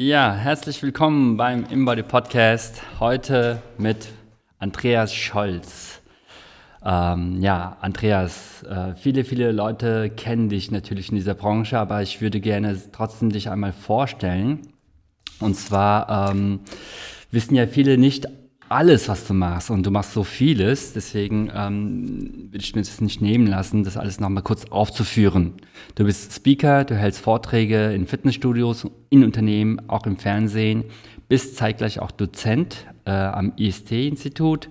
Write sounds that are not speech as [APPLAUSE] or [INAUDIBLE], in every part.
Ja, herzlich willkommen beim Embody Podcast. Heute mit Andreas Scholz. Ähm, ja, Andreas, äh, viele, viele Leute kennen dich natürlich in dieser Branche, aber ich würde gerne trotzdem dich einmal vorstellen. Und zwar ähm, wissen ja viele nicht alles, was du machst und du machst so vieles. Deswegen ähm, will ich mir das nicht nehmen lassen, das alles nochmal kurz aufzuführen. Du bist Speaker, du hältst Vorträge in Fitnessstudios, in Unternehmen, auch im Fernsehen, bist zeitgleich auch Dozent äh, am IST-Institut,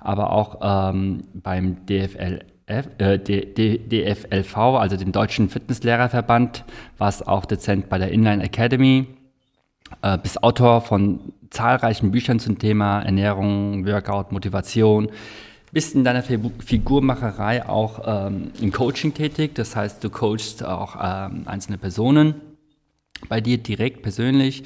aber auch ähm, beim DFL äh, DFLV, also dem Deutschen Fitnesslehrerverband, warst auch Dozent bei der Inline Academy, äh, bist Autor von zahlreichen Büchern zum Thema Ernährung, Workout, Motivation. Bist in deiner Figurmacherei auch ähm, im Coaching tätig, das heißt, du coachst auch ähm, einzelne Personen bei dir direkt persönlich.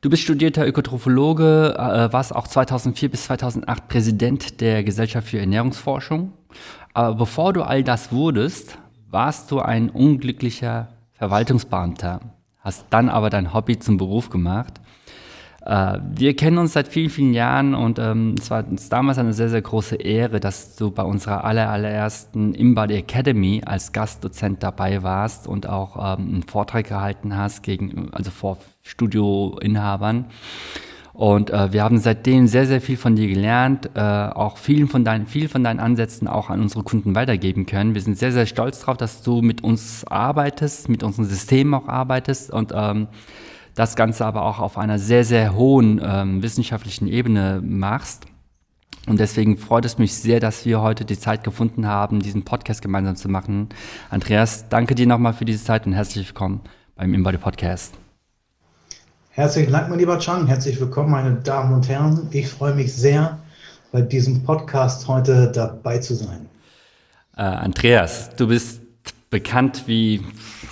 Du bist studierter Ökotrophologe, äh, warst auch 2004 bis 2008 Präsident der Gesellschaft für Ernährungsforschung. Aber bevor du all das wurdest, warst du ein unglücklicher Verwaltungsbeamter, hast dann aber dein Hobby zum Beruf gemacht äh, wir kennen uns seit vielen, vielen Jahren und ähm, es war uns damals eine sehr, sehr große Ehre, dass du bei unserer aller, allerersten Imbody Academy als Gastdozent dabei warst und auch ähm, einen Vortrag gehalten hast gegen, also vor Studioinhabern. Und äh, wir haben seitdem sehr, sehr viel von dir gelernt, äh, auch vielen von deinen, viel von deinen Ansätzen auch an unsere Kunden weitergeben können. Wir sind sehr, sehr stolz darauf, dass du mit uns arbeitest, mit unserem System auch arbeitest und ähm, das Ganze aber auch auf einer sehr, sehr hohen ähm, wissenschaftlichen Ebene machst. Und deswegen freut es mich sehr, dass wir heute die Zeit gefunden haben, diesen Podcast gemeinsam zu machen. Andreas, danke dir nochmal für diese Zeit und herzlich willkommen beim Embody Podcast. Herzlichen Dank, mein lieber Chang. Herzlich willkommen, meine Damen und Herren. Ich freue mich sehr, bei diesem Podcast heute dabei zu sein. Äh, Andreas, du bist bekannt wie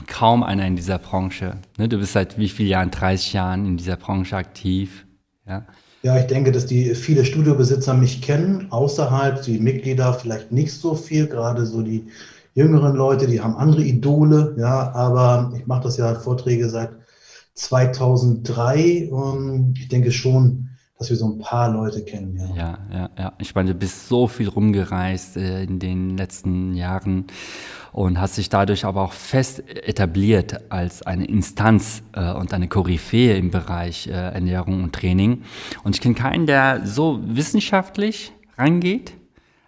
kaum einer in dieser Branche. Ne? Du bist seit wie vielen Jahren? 30 Jahren in dieser Branche aktiv. Ja, ja ich denke, dass die viele Studiobesitzer mich kennen, außerhalb die Mitglieder vielleicht nicht so viel, gerade so die jüngeren Leute, die haben andere Idole, ja, aber ich mache das ja Vorträge seit 2003 und ich denke schon, dass wir so ein paar Leute kennen. Ja, ja, ja. ja. Ich meine, du bist so viel rumgereist äh, in den letzten Jahren und hast sich dadurch aber auch fest etabliert als eine Instanz äh, und eine Koryphäe im Bereich äh, Ernährung und Training. Und ich kenne keinen, der so wissenschaftlich rangeht,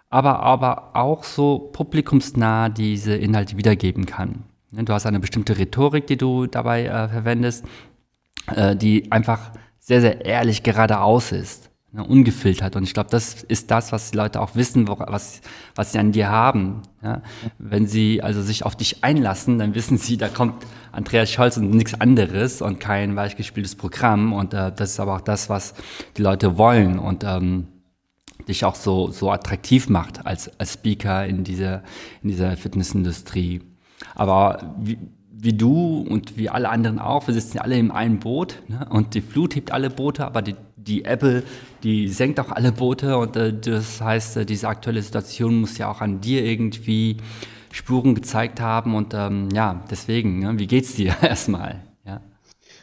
aber, aber auch so publikumsnah diese Inhalte wiedergeben kann. Du hast eine bestimmte Rhetorik, die du dabei äh, verwendest, äh, die einfach sehr, sehr ehrlich geradeaus ist ne, ungefiltert. Und ich glaube, das ist das, was die Leute auch wissen, wo, was, was sie an dir haben. Ja? Wenn sie also sich auf dich einlassen, dann wissen sie, da kommt Andreas Scholz und nichts anderes und kein weichgespieltes Programm. Und äh, das ist aber auch das, was die Leute wollen und ähm, dich auch so, so attraktiv macht als, als Speaker in dieser, in dieser Fitnessindustrie. Aber wie, wie du und wie alle anderen auch, wir sitzen alle in einem Boot ne? und die Flut hebt alle Boote, aber die, die Apple, die senkt auch alle Boote und äh, das heißt, äh, diese aktuelle Situation muss ja auch an dir irgendwie Spuren gezeigt haben und ähm, ja, deswegen, ne? wie geht's dir [LAUGHS] erstmal? Ja.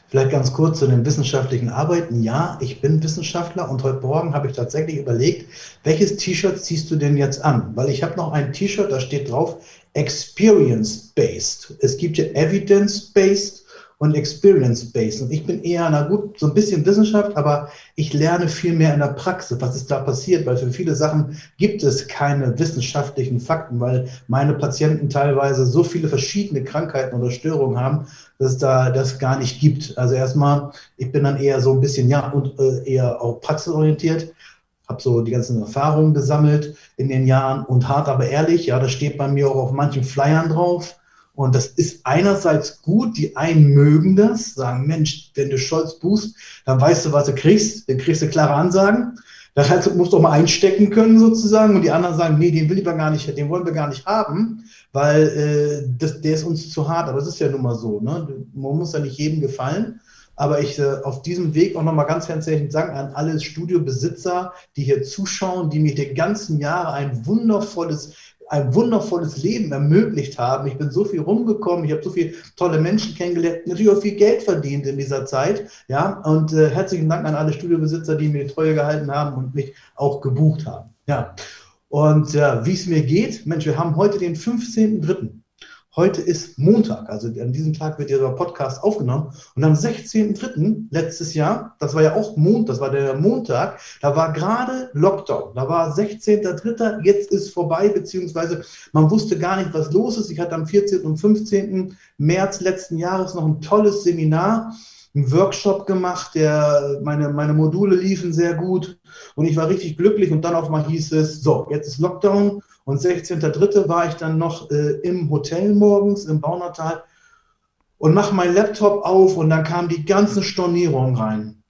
Vielleicht ganz kurz zu den wissenschaftlichen Arbeiten. Ja, ich bin Wissenschaftler und heute Morgen habe ich tatsächlich überlegt, welches T-Shirt ziehst du denn jetzt an? Weil ich habe noch ein T-Shirt, da steht drauf Experience-Based. Es gibt ja Evidence-Based und Experience-Based. Und ich bin eher, na gut, so ein bisschen Wissenschaft, aber ich lerne viel mehr in der Praxis, was ist da passiert, weil für viele Sachen gibt es keine wissenschaftlichen Fakten, weil meine Patienten teilweise so viele verschiedene Krankheiten oder Störungen haben, dass es da das gar nicht gibt. Also erstmal, ich bin dann eher so ein bisschen, ja, und äh, eher auch praxisorientiert habe so die ganzen Erfahrungen gesammelt in den Jahren und hart aber ehrlich, ja, das steht bei mir auch auf manchen Flyern drauf. Und das ist einerseits gut, die einen mögen das, sagen, Mensch, wenn du Scholz buchst, dann weißt du, was du kriegst, dann kriegst du klare Ansagen. Das heißt, du musst doch mal einstecken können sozusagen. Und die anderen sagen, nee, den will ich gar nicht, den wollen wir gar nicht haben, weil äh, das, der ist uns zu hart. Aber es ist ja nun mal so. Ne? Man muss ja nicht jedem gefallen. Aber ich äh, auf diesem Weg auch nochmal ganz herzlichen Dank an alle Studiobesitzer, die hier zuschauen, die mir die ganzen Jahre ein wundervolles ein wundervolles Leben ermöglicht haben. Ich bin so viel rumgekommen, ich habe so viele tolle Menschen kennengelernt, natürlich auch viel Geld verdient in dieser Zeit. Ja, und äh, herzlichen Dank an alle Studiobesitzer, die mir die Treue gehalten haben und mich auch gebucht haben. Ja. Und ja, wie es mir geht, Mensch, wir haben heute den 15.03. Heute ist Montag, also an diesem Tag wird dieser Podcast aufgenommen. Und am 16.03. letztes Jahr, das war ja auch Montag, das war der Montag, da war gerade Lockdown. Da war 16.03. Jetzt ist vorbei, beziehungsweise man wusste gar nicht, was los ist. Ich hatte am 14. und 15. März letzten Jahres noch ein tolles Seminar einen Workshop gemacht, der, meine, meine Module liefen sehr gut und ich war richtig glücklich und dann auf mal hieß es, so, jetzt ist Lockdown und 16.03. war ich dann noch äh, im Hotel morgens im Baunatal und mache meinen Laptop auf und dann kamen die ganzen Stornierungen rein.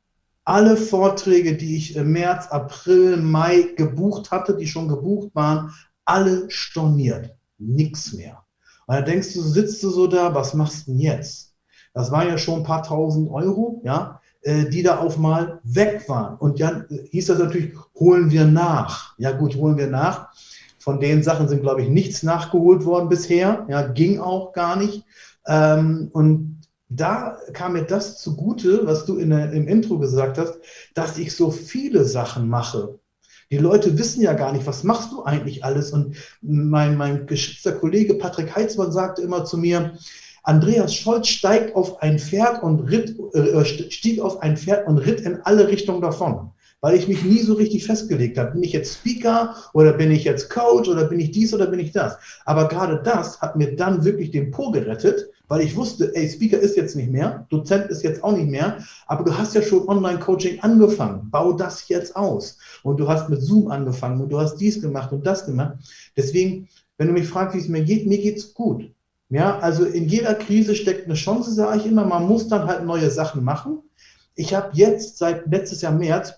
Alle Vorträge, die ich im März, April, Mai gebucht hatte, die schon gebucht waren, alle storniert. Nichts mehr. Und dann denkst du, sitzt du so da, was machst du denn jetzt? Das waren ja schon ein paar tausend Euro, ja, äh, die da auf mal weg waren. Und dann hieß das natürlich, holen wir nach. Ja gut, holen wir nach. Von den Sachen sind, glaube ich, nichts nachgeholt worden bisher. Ja, ging auch gar nicht. Ähm, und da kam mir das zugute, was du in der, im Intro gesagt hast, dass ich so viele Sachen mache. Die Leute wissen ja gar nicht, was machst du eigentlich alles? Und mein, mein geschätzter Kollege Patrick Heitzmann sagte immer zu mir, Andreas Scholz steigt auf ein Pferd und ritt, äh, stieg auf ein Pferd und ritt in alle Richtungen davon. Weil ich mich nie so richtig festgelegt habe. Bin ich jetzt Speaker oder bin ich jetzt Coach oder bin ich dies oder bin ich das? Aber gerade das hat mir dann wirklich den Po gerettet, weil ich wusste, ey, Speaker ist jetzt nicht mehr, Dozent ist jetzt auch nicht mehr, aber du hast ja schon Online-Coaching angefangen. Bau das jetzt aus. Und du hast mit Zoom angefangen und du hast dies gemacht und das gemacht. Deswegen, wenn du mich fragst, wie es mir geht, mir geht es gut. Ja, also in jeder Krise steckt eine Chance, sage ich immer. Man muss dann halt neue Sachen machen. Ich habe jetzt seit letztes Jahr März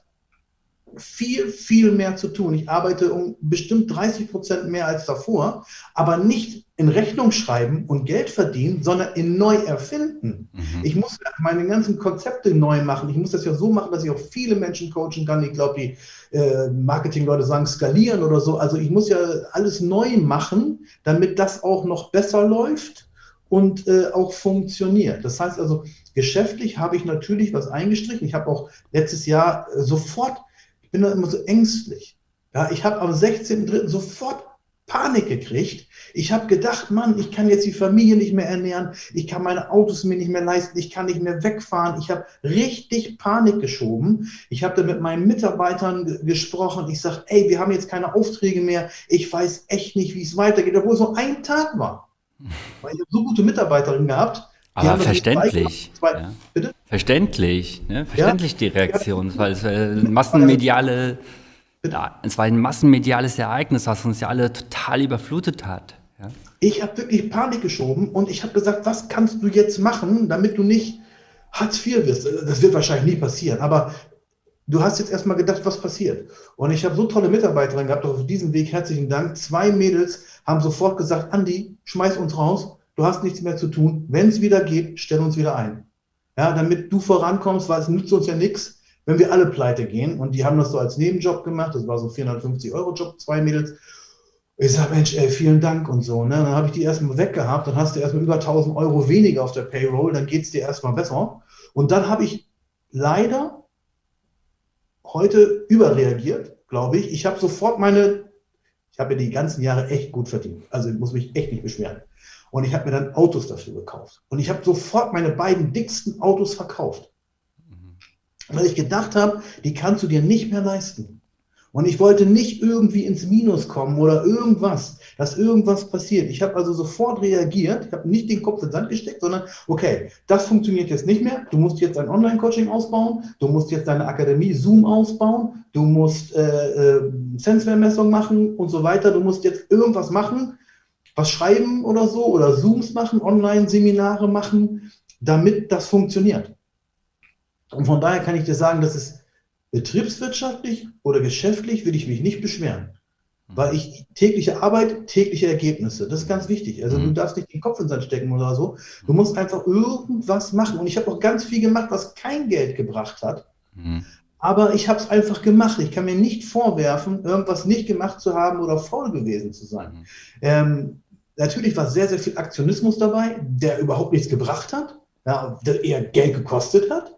viel, viel mehr zu tun. Ich arbeite um bestimmt 30 Prozent mehr als davor, aber nicht in Rechnung schreiben und Geld verdienen, sondern in neu erfinden. Mhm. Ich muss meine ganzen Konzepte neu machen. Ich muss das ja so machen, dass ich auch viele Menschen coachen kann. Ich glaube, die äh, Marketingleute sagen skalieren oder so. Also ich muss ja alles neu machen, damit das auch noch besser läuft und äh, auch funktioniert. Das heißt also, geschäftlich habe ich natürlich was eingestrichen. Ich habe auch letztes Jahr äh, sofort, ich bin da immer so ängstlich. Ja, ich habe am 16.03. sofort Panik gekriegt. Ich habe gedacht, Mann, ich kann jetzt die Familie nicht mehr ernähren, ich kann meine Autos mir nicht mehr leisten, ich kann nicht mehr wegfahren. Ich habe richtig Panik geschoben. Ich habe da mit meinen Mitarbeitern gesprochen. Ich sage, ey, wir haben jetzt keine Aufträge mehr. Ich weiß echt nicht, wie es weitergeht, obwohl es so ein Tag war. [LAUGHS] Weil ich habe so gute Mitarbeiterinnen gehabt. Aber verständlich. Zwei, ja. Verständlich, ne? verständlich ja? die Reaktion, weil es äh, massenmediale ja, es war ein massenmediales Ereignis, was uns ja alle total überflutet hat. Ja? Ich habe wirklich Panik geschoben und ich habe gesagt, was kannst du jetzt machen, damit du nicht Hartz IV wirst? Das wird wahrscheinlich nie passieren, aber du hast jetzt erstmal gedacht, was passiert. Und ich habe so tolle Mitarbeiterinnen gehabt, auf diesem Weg herzlichen Dank. Zwei Mädels haben sofort gesagt, Andi, schmeiß uns raus, du hast nichts mehr zu tun. Wenn es wieder geht, stell uns wieder ein. Ja, damit du vorankommst, weil es nützt uns ja nichts, wenn wir alle pleite gehen, und die haben das so als Nebenjob gemacht, das war so 450 Euro Job, zwei Mädels. Ich sage, Mensch, ey, vielen Dank und so. Ne? Dann habe ich die erstmal weggehabt, dann hast du erstmal über 1000 Euro weniger auf der Payroll, dann geht es dir erstmal besser. Und dann habe ich leider heute überreagiert, glaube ich. Ich habe sofort meine, ich habe ja die ganzen Jahre echt gut verdient. Also ich muss mich echt nicht beschweren. Und ich habe mir dann Autos dafür gekauft. Und ich habe sofort meine beiden dicksten Autos verkauft weil ich gedacht habe, die kannst du dir nicht mehr leisten. Und ich wollte nicht irgendwie ins Minus kommen oder irgendwas, dass irgendwas passiert. Ich habe also sofort reagiert, ich habe nicht den Kopf in den Sand gesteckt, sondern okay, das funktioniert jetzt nicht mehr. Du musst jetzt ein Online-Coaching ausbauen, du musst jetzt deine Akademie Zoom ausbauen, du musst äh, äh, Sensware-Messung machen und so weiter. Du musst jetzt irgendwas machen, was schreiben oder so oder Zooms machen, Online-Seminare machen, damit das funktioniert. Und von daher kann ich dir sagen, dass es betriebswirtschaftlich oder geschäftlich würde ich mich nicht beschweren. Weil ich tägliche Arbeit, tägliche Ergebnisse, das ist ganz wichtig. Also mhm. du darfst nicht den Kopf in Sand stecken oder so. Du musst einfach irgendwas machen. Und ich habe auch ganz viel gemacht, was kein Geld gebracht hat. Mhm. Aber ich habe es einfach gemacht. Ich kann mir nicht vorwerfen, irgendwas nicht gemacht zu haben oder faul gewesen zu sein. Mhm. Ähm, natürlich war sehr, sehr viel Aktionismus dabei, der überhaupt nichts gebracht hat, ja, der eher Geld gekostet hat.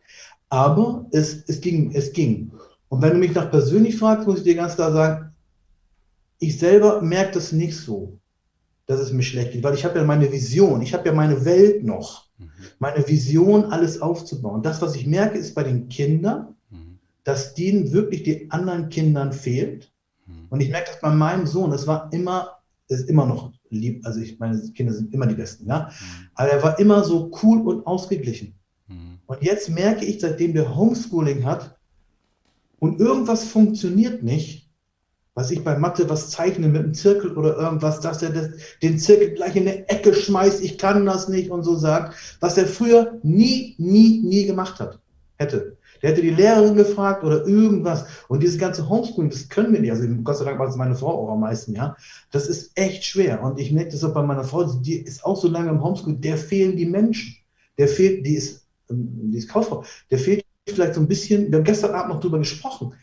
Aber es, es ging, es ging. Und wenn du mich nach persönlich fragst, muss ich dir ganz klar sagen, ich selber merke das nicht so, dass es mir schlecht geht, weil ich habe ja meine Vision, ich habe ja meine Welt noch, mhm. meine Vision, alles aufzubauen. Das, was ich merke, ist bei den Kindern, mhm. dass denen wirklich die anderen Kindern fehlt. Mhm. Und ich merke das bei meinem Sohn, es war immer, ist immer noch lieb, also ich meine Kinder sind immer die Besten, ja? Mhm. aber er war immer so cool und ausgeglichen. Mhm. Und jetzt merke ich, seitdem der Homeschooling hat und irgendwas funktioniert nicht, was ich bei Mathe was zeichne mit einem Zirkel oder irgendwas, dass er das, den Zirkel gleich in eine Ecke schmeißt, ich kann das nicht und so sagt, was er früher nie, nie, nie gemacht hat, hätte. Der hätte die Lehrerin gefragt oder irgendwas. Und dieses ganze Homeschooling, das können wir nicht. Also Gott sei Dank war es meine Frau auch am meisten, ja. Das ist echt schwer. Und ich merke das auch bei meiner Frau, die ist auch so lange im Homeschooling, der fehlen die Menschen. Der fehlt, die ist, ähm, die ist Kauffrau, der fehlt vielleicht so ein bisschen, wir haben gestern Abend noch drüber gesprochen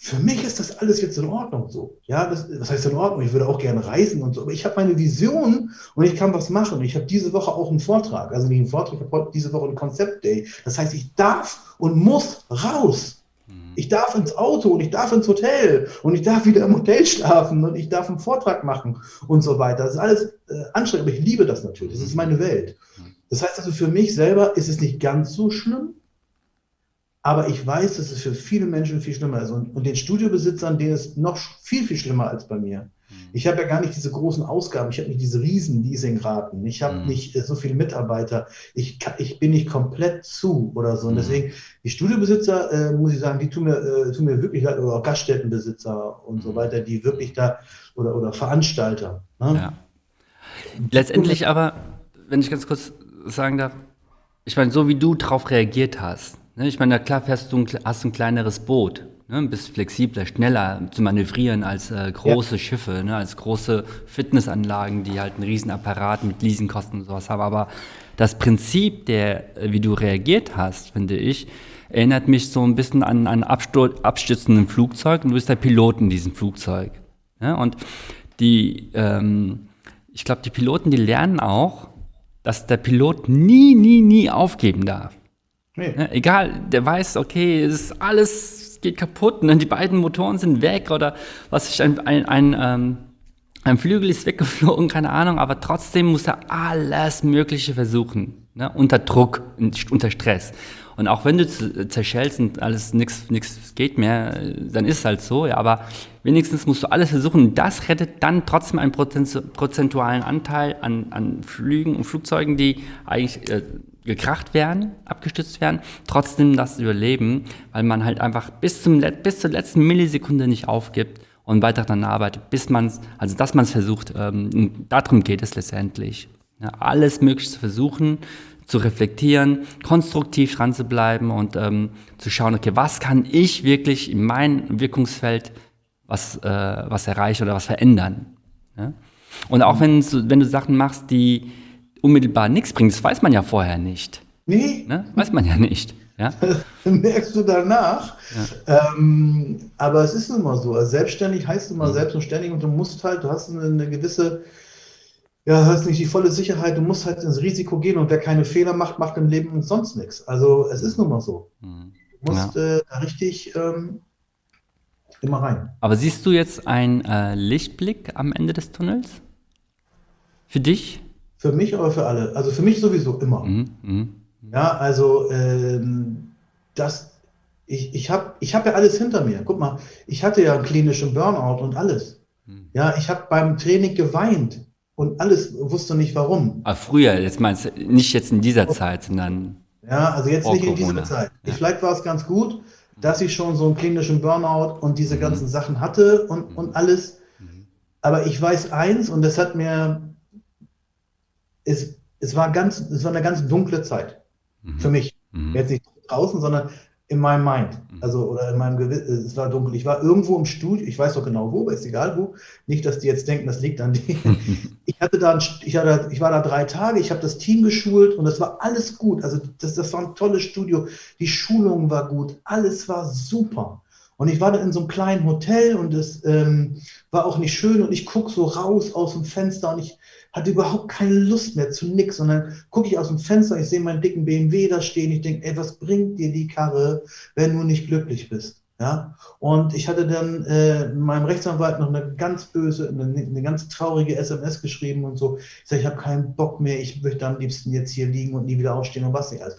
für mich ist das alles jetzt in Ordnung so. Ja, das, das heißt in Ordnung. Ich würde auch gerne reisen und so. Aber ich habe meine Vision und ich kann was machen. Ich habe diese Woche auch einen Vortrag. Also nicht einen Vortrag, ich habe diese Woche einen Konzept Day. Das heißt, ich darf und muss raus. Mhm. Ich darf ins Auto und ich darf ins Hotel und ich darf wieder im Hotel schlafen und ich darf einen Vortrag machen und so weiter. Das ist alles äh, anstrengend, aber ich liebe das natürlich. Das ist meine Welt. Mhm. Das heißt also, für mich selber ist es nicht ganz so schlimm, aber ich weiß, dass es für viele Menschen viel schlimmer ist. Und, und den Studiobesitzern, denen ist noch viel, viel schlimmer als bei mir. Mhm. Ich habe ja gar nicht diese großen Ausgaben, ich habe nicht diese riesen Leasingraten, ich habe mhm. nicht äh, so viele Mitarbeiter, ich, ich bin nicht komplett zu oder so. Und mhm. deswegen, die Studiobesitzer, äh, muss ich sagen, die tun mir, äh, tun mir wirklich leid, oder auch Gaststättenbesitzer und so mhm. weiter, die wirklich da, oder, oder Veranstalter. Ne? Ja. Letztendlich aber, wenn ich ganz kurz sagen darf, ich meine, so wie du darauf reagiert hast, ich meine, klar fährst du ein, hast ein kleineres Boot, ne, bist flexibler, schneller zu manövrieren als äh, große ja. Schiffe, ne, als große Fitnessanlagen, die halt einen riesen Apparat mit Leasingkosten und sowas haben. Aber das Prinzip, der, äh, wie du reagiert hast, finde ich, erinnert mich so ein bisschen an ein abstürzenden Flugzeug und du bist der Pilot in diesem Flugzeug. Ja, und die, ähm, ich glaube, die Piloten, die lernen auch, dass der Pilot nie, nie, nie aufgeben darf. Nee. Ja, egal, der weiß, okay, es ist alles geht kaputt und die beiden Motoren sind weg oder was ich ein, ein, ein, ähm, ein Flügel ist weggeflogen, [LAUGHS] keine Ahnung, aber trotzdem muss er alles Mögliche versuchen, ne? unter Druck, unter Stress. Und auch wenn du zerschellst und alles nichts nichts geht mehr, dann ist es halt so, ja, aber wenigstens musst du alles versuchen. Das rettet dann trotzdem einen prozentualen Anteil an, an Flügen und Flugzeugen, die eigentlich äh, gekracht werden, abgestützt werden, trotzdem das überleben, weil man halt einfach bis, zum, bis zur letzten Millisekunde nicht aufgibt und weiter daran arbeitet, bis man es, also dass man es versucht. Ähm, darum geht es letztendlich. Ja, alles Mögliche zu versuchen, zu reflektieren, konstruktiv dran zu bleiben und ähm, zu schauen, okay, was kann ich wirklich in meinem Wirkungsfeld was, äh, was erreichen oder was verändern. Ja? Und auch wenn, wenn du Sachen machst, die unmittelbar nichts bringt. Das weiß man ja vorher nicht. Nee. Ne? Weiß man ja nicht. Ja? [LAUGHS] merkst du danach. Ja. Ähm, aber es ist nun mal so. Also selbstständig heißt immer mhm. selbst und ständig und du musst halt, du hast eine, eine gewisse, ja, hast nicht die volle Sicherheit, du musst halt ins Risiko gehen und wer keine Fehler macht, macht im Leben sonst nichts. Also es ist nun mal so. Mhm. Du musst ja. äh, richtig ähm, immer rein. Aber siehst du jetzt einen äh, Lichtblick am Ende des Tunnels? Für dich? Für mich oder für alle? Also für mich sowieso immer. Mhm, mh. Ja, also ähm, das, ich, ich habe ich hab ja alles hinter mir. Guck mal, ich hatte ja einen klinischen Burnout und alles. Mhm. Ja, ich habe beim Training geweint und alles, wusste nicht warum. Aber früher, jetzt meinst du, nicht jetzt in dieser Zeit, sondern. Ja, also jetzt nicht in dieser Zeit. Ja. Vielleicht war es ganz gut, dass ich schon so einen klinischen Burnout und diese mhm. ganzen Sachen hatte und, und alles. Mhm. Aber ich weiß eins, und das hat mir es, es, war ganz, es war eine ganz dunkle Zeit mhm. für mich. Mhm. Jetzt nicht draußen, sondern in meinem Mind. Mhm. Also, oder in meinem Gewissen, es war dunkel. Ich war irgendwo im Studio, ich weiß doch genau wo, aber ist egal wo. Nicht, dass die jetzt denken, das liegt an denen. [LAUGHS] ich hatte da, ich, hatte, ich war da drei Tage, ich habe das Team geschult und das war alles gut. Also, das, das war ein tolles Studio. Die Schulung war gut, alles war super. Und ich war da in so einem kleinen Hotel und es ähm, war auch nicht schön und ich gucke so raus aus dem Fenster und ich hatte überhaupt keine Lust mehr zu nix. Und dann gucke ich aus dem Fenster, ich sehe meinen dicken BMW da stehen. Ich denke, ey, was bringt dir die Karre, wenn du nicht glücklich bist? Ja, und ich hatte dann äh, meinem Rechtsanwalt noch eine ganz böse, eine, eine ganz traurige SMS geschrieben und so. Ich sage, ich habe keinen Bock mehr, ich möchte am liebsten jetzt hier liegen und nie wieder aufstehen und was nicht alles.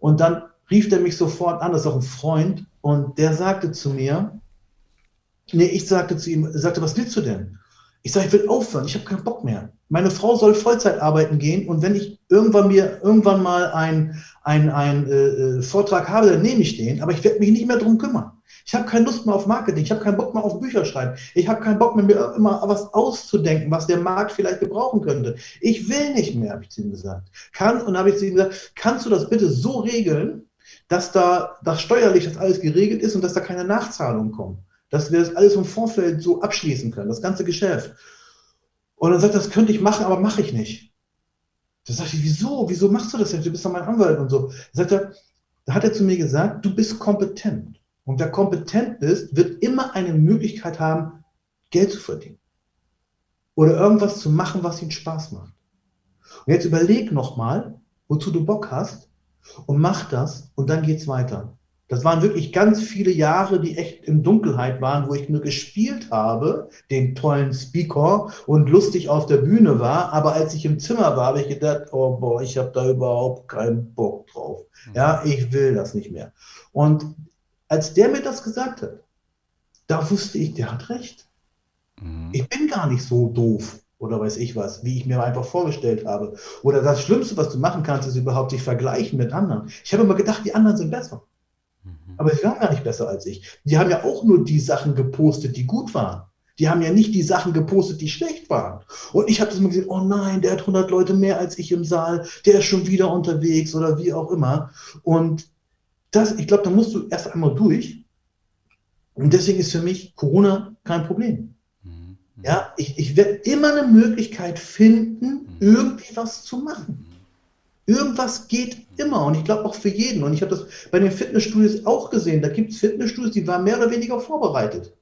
Und dann rief er mich sofort an, das ist auch ein Freund, und der sagte zu mir, nee, ich sagte zu ihm, sagte, was willst du denn? Ich sage, ich will aufhören, ich habe keinen Bock mehr. Meine Frau soll Vollzeit arbeiten gehen und wenn ich irgendwann mir irgendwann mal einen ein, äh, äh, Vortrag habe, dann nehme ich den, aber ich werde mich nicht mehr drum kümmern. Ich habe keine Lust mehr auf Marketing, ich habe keinen Bock mehr auf Bücher schreiben, ich habe keinen Bock mehr, mir immer was auszudenken, was der Markt vielleicht gebrauchen könnte. Ich will nicht mehr, habe ich zu ihm gesagt. Kann, und habe ich zu ihm gesagt, kannst du das bitte so regeln, dass da das steuerlich das alles geregelt ist und dass da keine Nachzahlungen kommen? dass wir das alles im Vorfeld so abschließen können, das ganze Geschäft. Und dann sagt er, das könnte ich machen, aber mache ich nicht. Da sage ich, wieso? Wieso machst du das denn? Du bist doch mein Anwalt und so. Da sagt er, da hat er zu mir gesagt, du bist kompetent. Und wer kompetent ist, wird immer eine Möglichkeit haben, Geld zu verdienen. Oder irgendwas zu machen, was ihm Spaß macht. Und jetzt überleg nochmal, wozu du Bock hast und mach das und dann geht's weiter. Das waren wirklich ganz viele Jahre, die echt in Dunkelheit waren, wo ich nur gespielt habe, den tollen Speaker und lustig auf der Bühne war. Aber als ich im Zimmer war, habe ich gedacht, oh boah, ich habe da überhaupt keinen Bock drauf. Mhm. Ja, ich will das nicht mehr. Und als der mir das gesagt hat, da wusste ich, der hat recht. Mhm. Ich bin gar nicht so doof oder weiß ich was, wie ich mir einfach vorgestellt habe. Oder das Schlimmste, was du machen kannst, ist überhaupt dich vergleichen mit anderen. Ich habe immer gedacht, die anderen sind besser. Aber sie waren gar nicht besser als ich. Die haben ja auch nur die Sachen gepostet, die gut waren. Die haben ja nicht die Sachen gepostet, die schlecht waren. Und ich habe das mal gesehen, oh nein, der hat 100 Leute mehr als ich im Saal, der ist schon wieder unterwegs oder wie auch immer. Und das, ich glaube, da musst du erst einmal durch. Und deswegen ist für mich Corona kein Problem. Ja, ich, ich werde immer eine Möglichkeit finden, mhm. irgendwie was zu machen. Irgendwas geht immer und ich glaube auch für jeden. Und ich habe das bei den Fitnessstudios auch gesehen. Da gibt es Fitnessstudios, die waren mehr oder weniger vorbereitet.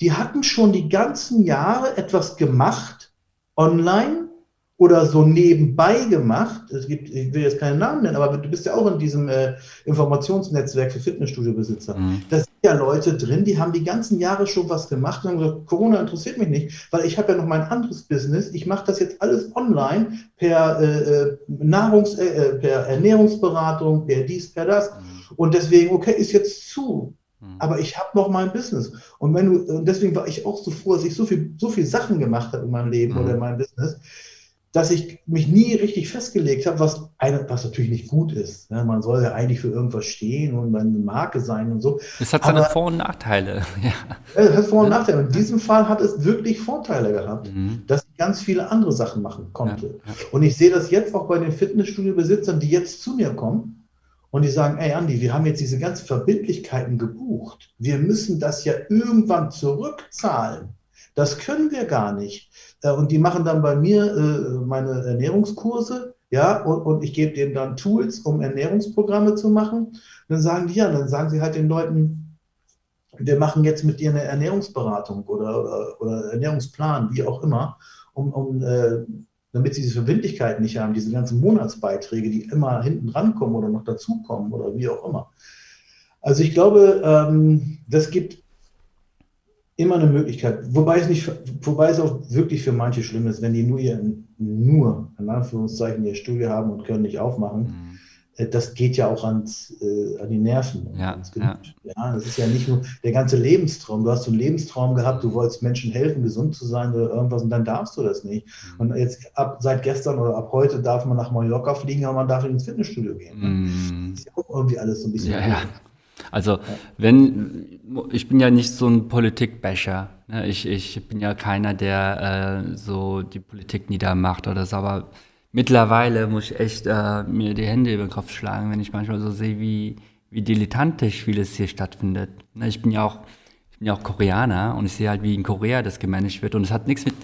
Die hatten schon die ganzen Jahre etwas gemacht online oder so nebenbei gemacht. Es gibt, ich will jetzt keinen Namen nennen, aber du bist ja auch in diesem äh, Informationsnetzwerk für Fitnessstudiobesitzer. Mhm. Da sind ja Leute drin, die haben die ganzen Jahre schon was gemacht und haben gesagt, Corona interessiert mich nicht, weil ich habe ja noch mein anderes Business. Ich mache das jetzt alles online per äh, äh Nahrungs-, äh, äh, per Ernährungsberatung, per dies, per das. Mhm. Und deswegen, okay, ist jetzt zu. Mhm. Aber ich habe noch mein Business. Und wenn du, und deswegen war ich auch so froh, dass ich so viel, so viel Sachen gemacht habe in meinem Leben mhm. oder in meinem Business, dass ich mich nie richtig festgelegt habe, was, eine, was natürlich nicht gut ist. Ne? Man soll ja eigentlich für irgendwas stehen und eine Marke sein und so. Es hat seine Vor- und Nachteile. [LAUGHS] ja. Es hat Vor- und Nachteile. In diesem Fall hat es wirklich Vorteile gehabt, mhm. dass ich ganz viele andere Sachen machen konnte. Ja, ja. Und ich sehe das jetzt auch bei den Fitnessstudio-Besitzern, die jetzt zu mir kommen und die sagen, ey Andi, wir haben jetzt diese ganzen Verbindlichkeiten gebucht. Wir müssen das ja irgendwann zurückzahlen. Das können wir gar nicht. Äh, und die machen dann bei mir äh, meine Ernährungskurse, ja, und, ich gebe denen dann Tools, um Ernährungsprogramme zu machen. Und dann sagen die ja, dann sagen sie halt den Leuten, wir machen jetzt mit dir eine Ernährungsberatung oder, oder, oder Ernährungsplan, wie auch immer, um, um äh, damit sie diese Verbindlichkeiten nicht haben, diese ganzen Monatsbeiträge, die immer hinten rankommen oder noch dazukommen oder wie auch immer. Also ich glaube, ähm, das gibt immer eine Möglichkeit, wobei es nicht, wobei es auch wirklich für manche schlimm ist, wenn die nur ihr, nur, in Anführungszeichen, ihr Studio haben und können nicht aufmachen. Mhm. Äh, das geht ja auch ans, äh, an die Nerven. Ja, ja. ja, das ist ja nicht nur der ganze Lebenstraum. Du hast so einen Lebenstraum gehabt, du wolltest Menschen helfen, gesund zu sein oder irgendwas und dann darfst du das nicht. Mhm. Und jetzt ab seit gestern oder ab heute darf man nach Mallorca fliegen, aber man darf ins Fitnessstudio gehen. Mhm. Das ist ja auch irgendwie alles so ein bisschen. Ja, ja. Also wenn ich bin ja nicht so ein Politikbecher. Ne? Ich, ich bin ja keiner, der äh, so die Politik niedermacht oder so, aber mittlerweile muss ich echt äh, mir die Hände über den Kopf schlagen, wenn ich manchmal so sehe, wie, wie dilettantisch vieles hier stattfindet. Ne, ich bin ja auch, ich bin ja auch Koreaner und ich sehe halt, wie in Korea das gemanagt wird. Und es hat nichts mit,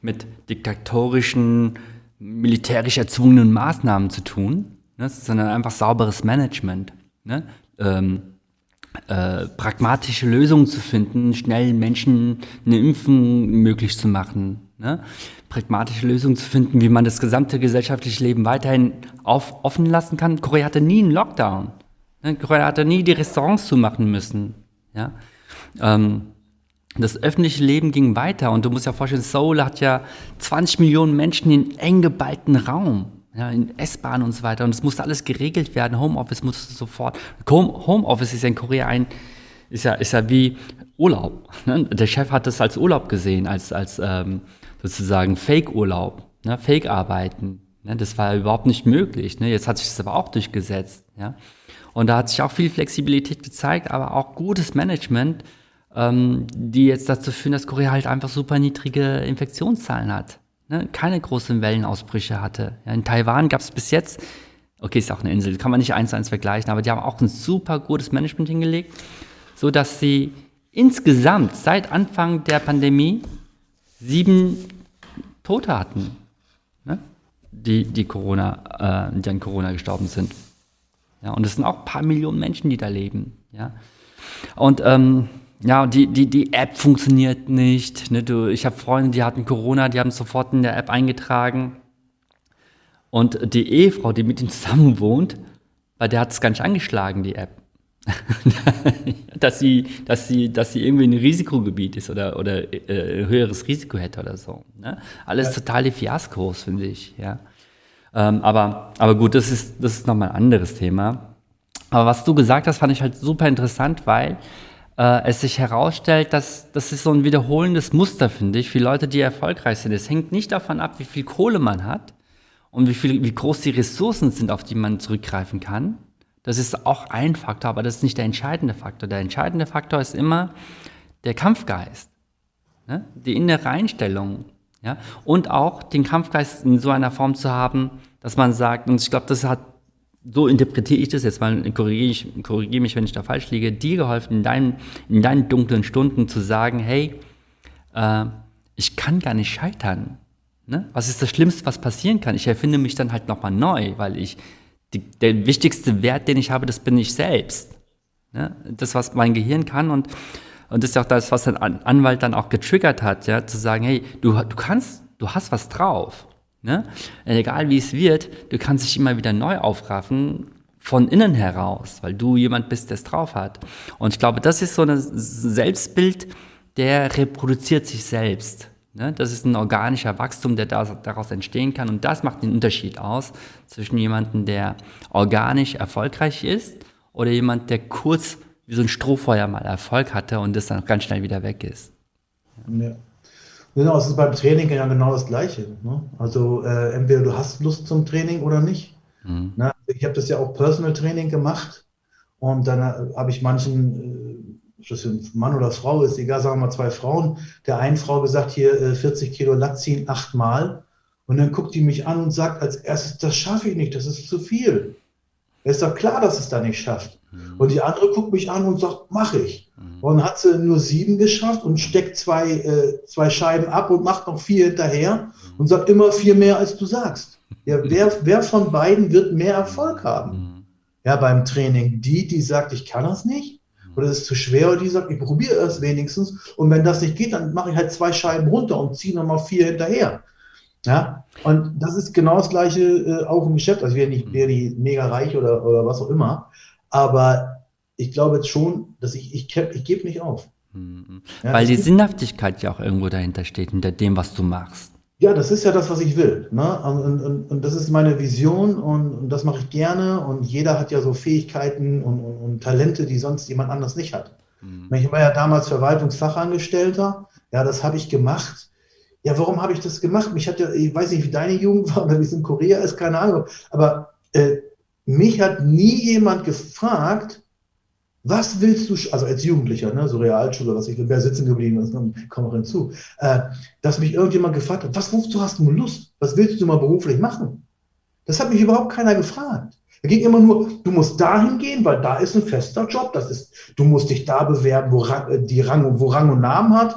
mit diktatorischen, militärisch erzwungenen Maßnahmen zu tun, ne, sondern einfach sauberes Management. Ne? Ähm, äh, pragmatische Lösungen zu finden, schnell Menschen eine Impfung möglich zu machen. Ne? Pragmatische Lösungen zu finden, wie man das gesamte gesellschaftliche Leben weiterhin auf, offen lassen kann. Korea hatte nie einen Lockdown. Ne? Korea hatte nie die Restaurants zumachen müssen. Ja? Ähm, das öffentliche Leben ging weiter und du musst ja vorstellen, Seoul hat ja 20 Millionen Menschen in eng geballten Raum ja, in S-Bahn und so weiter. Und es musste alles geregelt werden. Homeoffice musste sofort. Homeoffice ist ja in Korea ein, ist ja, ist ja wie Urlaub. Ne? Der Chef hat das als Urlaub gesehen, als, als ähm, sozusagen Fake-Urlaub, ne? Fake-Arbeiten. Ne? Das war überhaupt nicht möglich. Ne? Jetzt hat sich das aber auch durchgesetzt. Ja? Und da hat sich auch viel Flexibilität gezeigt, aber auch gutes Management, ähm, die jetzt dazu führen, dass Korea halt einfach super niedrige Infektionszahlen hat ne, keine großen Wellenausbrüche hatte. Ja, in Taiwan gab es bis jetzt, okay, ist auch eine Insel, kann man nicht eins zu eins vergleichen, aber die haben auch ein super gutes Management hingelegt, so dass sie insgesamt seit Anfang der Pandemie sieben Tote hatten, ne, die, die, Corona, äh, die an Corona gestorben sind. Ja, und es sind auch ein paar Millionen Menschen, die da leben. Ja. Und ähm, ja, die, die, die App funktioniert nicht. Ne? Du, ich habe Freunde, die hatten Corona, die haben sofort in der App eingetragen. Und die Ehefrau, die mit ihm zusammen wohnt, bei der hat es gar nicht angeschlagen, die App. [LAUGHS] dass, sie, dass, sie, dass sie irgendwie ein Risikogebiet ist oder, oder äh, höheres Risiko hätte oder so. Ne? Alles ja. totale Fiaskos, finde ich. Ja. Ähm, aber, aber gut, das ist, das ist nochmal ein anderes Thema. Aber was du gesagt hast, fand ich halt super interessant, weil äh, es sich herausstellt, dass das ist so ein wiederholendes Muster, finde ich, für Leute, die erfolgreich sind. Es hängt nicht davon ab, wie viel Kohle man hat und wie, viel, wie groß die Ressourcen sind, auf die man zurückgreifen kann. Das ist auch ein Faktor, aber das ist nicht der entscheidende Faktor. Der entscheidende Faktor ist immer der Kampfgeist, ne? die innere Einstellung. Ja? Und auch den Kampfgeist in so einer Form zu haben, dass man sagt, und ich glaube, das hat so interpretiere ich das jetzt mal, korrigiere, ich, korrigiere mich, wenn ich da falsch liege, dir geholfen, in deinen, in deinen dunklen Stunden zu sagen, hey, äh, ich kann gar nicht scheitern. Ne? Was ist das Schlimmste, was passieren kann? Ich erfinde mich dann halt nochmal neu, weil ich, die, der wichtigste Wert, den ich habe, das bin ich selbst. Ne? Das, was mein Gehirn kann und, und das ist auch das, was der Anwalt dann auch getriggert hat, ja, zu sagen, hey, du, du kannst, du hast was drauf. Ne? Egal wie es wird, du kannst dich immer wieder neu aufraffen von innen heraus, weil du jemand bist, der es drauf hat. Und ich glaube, das ist so ein Selbstbild, der reproduziert sich selbst. Ne? Das ist ein organischer Wachstum, der daraus entstehen kann. Und das macht den Unterschied aus zwischen jemandem, der organisch erfolgreich ist oder jemand, der kurz wie so ein Strohfeuer mal Erfolg hatte und das dann ganz schnell wieder weg ist. Ja. Genau, es ist beim Training ja genau das Gleiche. Ne? Also äh, entweder du hast Lust zum Training oder nicht. Mhm. Ne? Ich habe das ja auch Personal Training gemacht und dann äh, habe ich manchen, äh, das ein Mann oder Frau ist, egal, sagen wir mal zwei Frauen, der einen Frau gesagt, hier äh, 40 Kilo Latt ziehen achtmal und dann guckt die mich an und sagt als erstes, das schaffe ich nicht, das ist zu viel. Es ist doch klar, dass es da nicht schafft. Mhm. Und die andere guckt mich an und sagt, mache ich. Mhm. Und hat sie nur sieben geschafft und steckt zwei, äh, zwei Scheiben ab und macht noch vier hinterher mhm. und sagt immer vier mehr, als du sagst. Ja, wer, [LAUGHS] wer von beiden wird mehr Erfolg haben? Mhm. Ja, beim Training. Die, die sagt, ich kann das nicht, mhm. oder es ist zu schwer, oder die sagt, ich probiere es wenigstens. Und wenn das nicht geht, dann mache ich halt zwei Scheiben runter und ziehe nochmal vier hinterher. Ja, und das ist genau das Gleiche äh, auch im Geschäft. Also wir nicht wäre die mega reich oder, oder was auch immer. Aber ich glaube jetzt schon, dass ich, ich, ich gebe nicht auf. Mhm. Ja, Weil die Sinnhaftigkeit ja auch irgendwo dahinter steht, hinter dem, was du machst. Ja, das ist ja das, was ich will. Ne? Und, und, und das ist meine Vision und, und, das mache ich gerne. Und jeder hat ja so Fähigkeiten und, und Talente, die sonst jemand anders nicht hat. Mhm. Ich war ja damals Verwaltungsfachangestellter. Ja, das habe ich gemacht. Ja, warum habe ich das gemacht? Mich hat ja, ich weiß nicht, wie deine Jugend war oder wie es in Korea ist, keine Ahnung. Aber äh, mich hat nie jemand gefragt, was willst du, also als Jugendlicher, ne, so Realschule, was ich, wer sitzen geblieben ist, dann komm auch hinzu, äh, dass mich irgendjemand gefragt hat, was, wozu hast du Lust? Was willst du mal beruflich machen? Das hat mich überhaupt keiner gefragt. Da ging immer nur, du musst dahin gehen, weil da ist ein fester Job. Das ist, du musst dich da bewerben, wo Rang, äh, die Rang, wo Rang und Namen hat.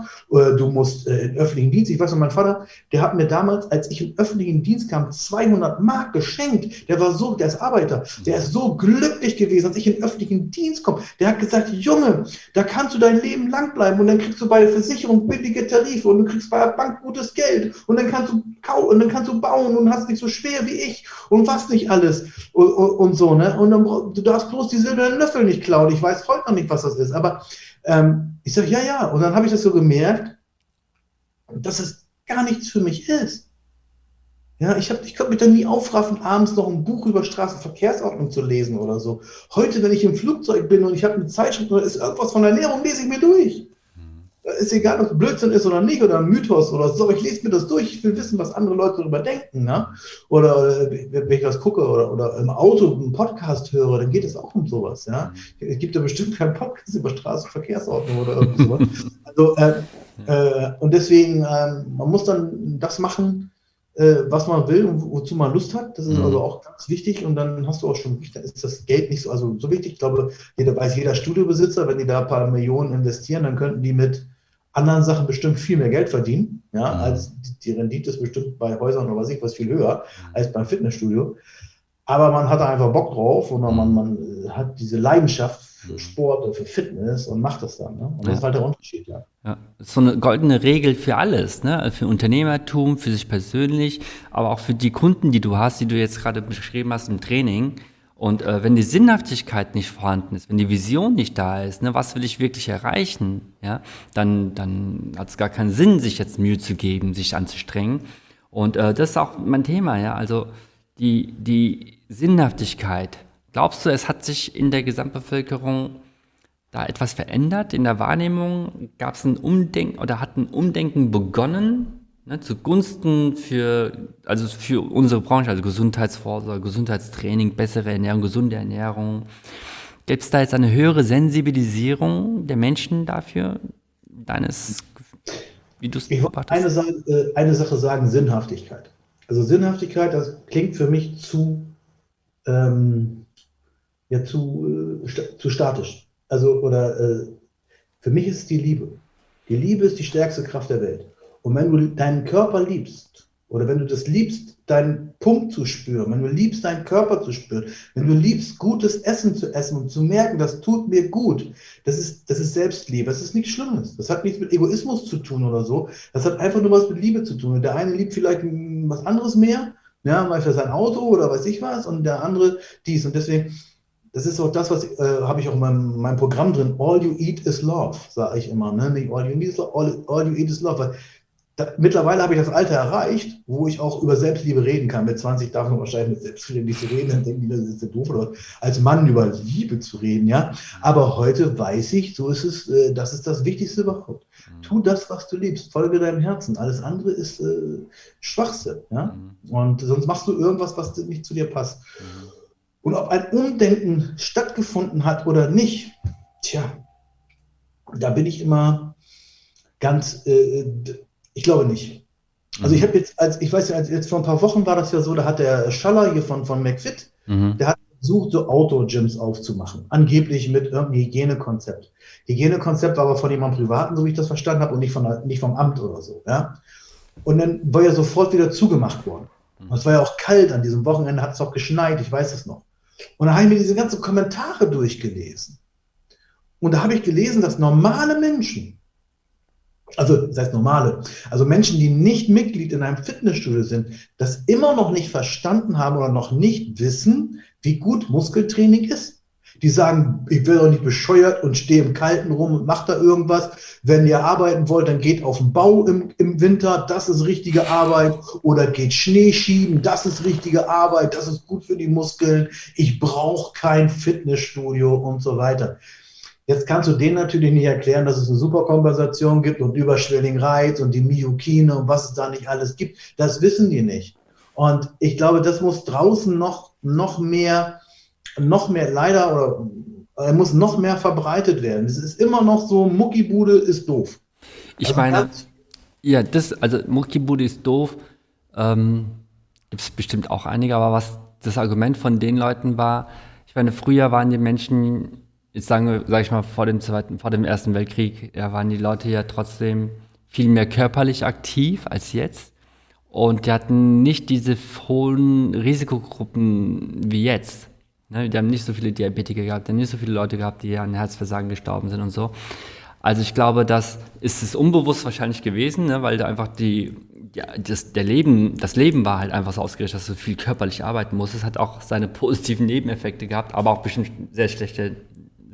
Du musst äh, in öffentlichen Dienst. Ich weiß noch, mein Vater, der hat mir damals, als ich in öffentlichen Dienst kam, 200 Mark geschenkt. Der war so, der ist Arbeiter. Der ist so glücklich gewesen, als ich in öffentlichen Dienst komme. Der hat gesagt, Junge, da kannst du dein Leben lang bleiben und dann kriegst du bei der Versicherung billige Tarife und du kriegst bei der Bank gutes Geld und dann kannst du und dann kannst du bauen und hast nicht so schwer wie ich und was nicht alles und, und, und so, ne? Und dann, du darfst bloß die silbernen Löffel nicht klauen. Ich weiß heute noch nicht, was das ist, aber ähm, ich sage, ja, ja. Und dann habe ich das so gemerkt, dass es gar nichts für mich ist. Ja, ich, hab, ich konnte mich da nie aufraffen, abends noch ein Buch über Straßenverkehrsordnung zu lesen oder so. Heute, wenn ich im Flugzeug bin und ich habe eine Zeitschrift oder ist irgendwas von Ernährung, lese ich mir durch ist egal, ob es Blödsinn ist oder nicht oder ein Mythos oder so, aber ich lese mir das durch, ich will wissen, was andere Leute darüber denken. Ne? Oder äh, wenn ich was gucke oder, oder im Auto einen Podcast höre, dann geht es auch um sowas. Ja? Mhm. Es gibt ja bestimmt keinen Podcast über Straßenverkehrsordnung oder irgendwas. [LAUGHS] also, äh, äh, und deswegen, äh, man muss dann das machen, äh, was man will und wozu man Lust hat. Das ist mhm. also auch ganz wichtig. Und dann hast du auch schon, dann ist das Geld nicht so, also so wichtig. Ich glaube, jeder weiß jeder Studiobesitzer, wenn die da ein paar Millionen investieren, dann könnten die mit anderen Sachen bestimmt viel mehr Geld verdienen, ja, mhm. als die Rendite ist bestimmt bei Häusern oder was ich was viel höher mhm. als beim Fitnessstudio. Aber man hat da einfach Bock drauf und man, mhm. man hat diese Leidenschaft für mhm. Sport und für Fitness und macht das dann. Ne? Und ja. das ist halt der Unterschied, ja. ja. So eine goldene Regel für alles, ne? Für Unternehmertum, für sich persönlich, aber auch für die Kunden, die du hast, die du jetzt gerade beschrieben hast im Training. Und äh, wenn die Sinnhaftigkeit nicht vorhanden ist, wenn die Vision nicht da ist, ne, was will ich wirklich erreichen, ja, dann, dann hat es gar keinen Sinn, sich jetzt Mühe zu geben, sich anzustrengen. Und äh, das ist auch mein Thema, ja. Also die, die Sinnhaftigkeit. Glaubst du, es hat sich in der Gesamtbevölkerung da etwas verändert in der Wahrnehmung? Gab es ein Umdenken oder hat ein Umdenken begonnen ne, zugunsten für, also für unsere Branche, also Gesundheitsvorsorge, Gesundheitstraining, bessere Ernährung, gesunde Ernährung. Gibt es da jetzt eine höhere Sensibilisierung der Menschen dafür, deines, wie du es beobachtest? Eine, äh, eine Sache sagen, Sinnhaftigkeit. Also Sinnhaftigkeit, das klingt für mich zu, ähm, ja, zu, äh, zu statisch. Also, oder äh, für mich ist es die Liebe. Die Liebe ist die stärkste Kraft der Welt. Und wenn du deinen Körper liebst, oder wenn du das liebst, deinen Punkt zu spüren, wenn du liebst, deinen Körper zu spüren, wenn du liebst, gutes Essen zu essen und zu merken, das tut mir gut, das ist, das ist Selbstliebe, das ist nichts Schlimmes. Das hat nichts mit Egoismus zu tun oder so. Das hat einfach nur was mit Liebe zu tun. Und der eine liebt vielleicht was anderes mehr, ja, für sein Auto oder weiß ich was, und der andere dies. Und deswegen, das ist auch das, was äh, habe ich auch in meinem, meinem, Programm drin. All you eat is love, sage ich immer. Ne? All you, eat is love, all, all you eat is love. Weil da, mittlerweile habe ich das Alter erreicht, wo ich auch über Selbstliebe reden kann. Mit 20 darf man wahrscheinlich mit Selbstliebe nicht reden, dann denken die, das ist ja doof, oder als Mann über Liebe zu reden, ja. Aber heute weiß ich, so ist es, äh, das ist das Wichtigste überhaupt. Mhm. Tu das, was du liebst, folge deinem Herzen. Alles andere ist äh, Schwachsinn, ja. Mhm. Und sonst machst du irgendwas, was nicht zu dir passt. Mhm. Und ob ein Umdenken stattgefunden hat oder nicht, tja, da bin ich immer ganz, äh, ich glaube nicht. Also mhm. ich habe jetzt, als ich weiß ja, jetzt vor ein paar Wochen war das ja so, da hat der Schaller hier von, von McFit, mhm. der hat versucht, so Outdoor-Gyms aufzumachen. Angeblich mit irgendeinem Hygienekonzept. Hygienekonzept war aber von jemandem Privaten, so wie ich das verstanden habe, und nicht, von, nicht vom Amt oder so. Ja? Und dann war ja sofort wieder zugemacht worden. Mhm. Und es war ja auch kalt an diesem Wochenende, hat es auch geschneit, ich weiß es noch. Und da habe ich mir diese ganzen Kommentare durchgelesen. Und da habe ich gelesen, dass normale Menschen, also das heißt normale, also Menschen, die nicht Mitglied in einem Fitnessstudio sind, das immer noch nicht verstanden haben oder noch nicht wissen, wie gut Muskeltraining ist. Die sagen, ich will doch nicht bescheuert und stehe im Kalten rum und mache da irgendwas. Wenn ihr arbeiten wollt, dann geht auf den Bau im, im Winter, das ist richtige Arbeit. Oder geht Schnee schieben, das ist richtige Arbeit, das ist gut für die Muskeln. Ich brauche kein Fitnessstudio und so weiter. Jetzt kannst du denen natürlich nicht erklären, dass es eine Superkompensation gibt und überschwelligen Reiz und die Myokine und was es da nicht alles gibt. Das wissen die nicht. Und ich glaube, das muss draußen noch, noch mehr, noch mehr leider oder er muss noch mehr verbreitet werden. Es ist immer noch so, Muckibude ist doof. Ich also meine, ja, das, also Muckibude ist doof. Ähm, Gibt es bestimmt auch einige, aber was das Argument von den Leuten war, ich meine, früher waren die Menschen, jetzt sagen wir, sag ich mal, vor dem zweiten, vor dem Ersten Weltkrieg, ja, waren die Leute ja trotzdem viel mehr körperlich aktiv als jetzt. Und die hatten nicht diese hohen Risikogruppen wie jetzt. Ne, die haben nicht so viele Diabetiker gehabt, die haben nicht so viele Leute gehabt, die an Herzversagen gestorben sind und so. Also ich glaube, das ist es unbewusst wahrscheinlich gewesen, ne, weil da einfach die, ja, das, der Leben, das Leben war halt einfach so ausgerichtet, dass du viel körperlich arbeiten musst. Es hat auch seine positiven Nebeneffekte gehabt, aber auch bestimmt sehr schlechte,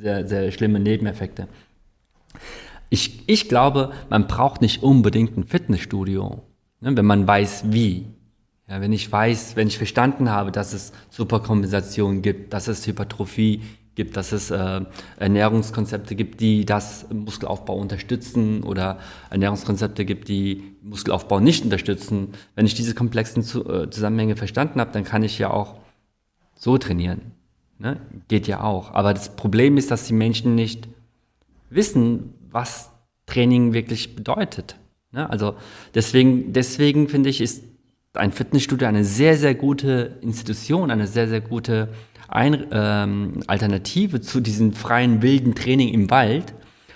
sehr, sehr schlimme Nebeneffekte. Ich, ich glaube, man braucht nicht unbedingt ein Fitnessstudio, ne, wenn man weiß, wie. Ja, wenn ich weiß, wenn ich verstanden habe, dass es Superkompensation gibt, dass es Hypertrophie gibt, dass es äh, Ernährungskonzepte gibt, die das Muskelaufbau unterstützen oder Ernährungskonzepte gibt, die Muskelaufbau nicht unterstützen. Wenn ich diese komplexen äh, Zusammenhänge verstanden habe, dann kann ich ja auch so trainieren. Ne? Geht ja auch. Aber das Problem ist, dass die Menschen nicht wissen, was Training wirklich bedeutet. Ne? Also deswegen, deswegen finde ich, ist ein Fitnessstudio eine sehr, sehr gute Institution, eine sehr, sehr gute ein, ähm, Alternative zu diesem freien, wilden Training im Wald,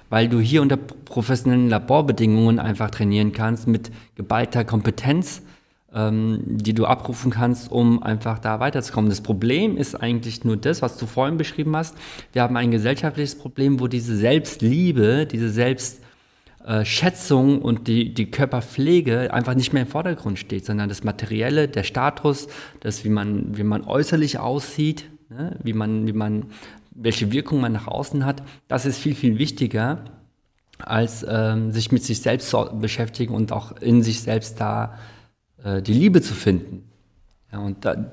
weil du hier unter professionellen Laborbedingungen einfach trainieren kannst mit geballter Kompetenz, ähm, die du abrufen kannst, um einfach da weiterzukommen. Das Problem ist eigentlich nur das, was du vorhin beschrieben hast. Wir haben ein gesellschaftliches Problem, wo diese Selbstliebe, diese Selbst äh, Schätzung und die, die Körperpflege einfach nicht mehr im Vordergrund steht, sondern das Materielle, der Status, das, wie man, wie man äußerlich aussieht, ne, wie man, wie man, welche Wirkung man nach außen hat, das ist viel, viel wichtiger, als ähm, sich mit sich selbst zu beschäftigen und auch in sich selbst da äh, die Liebe zu finden. Ja, und da,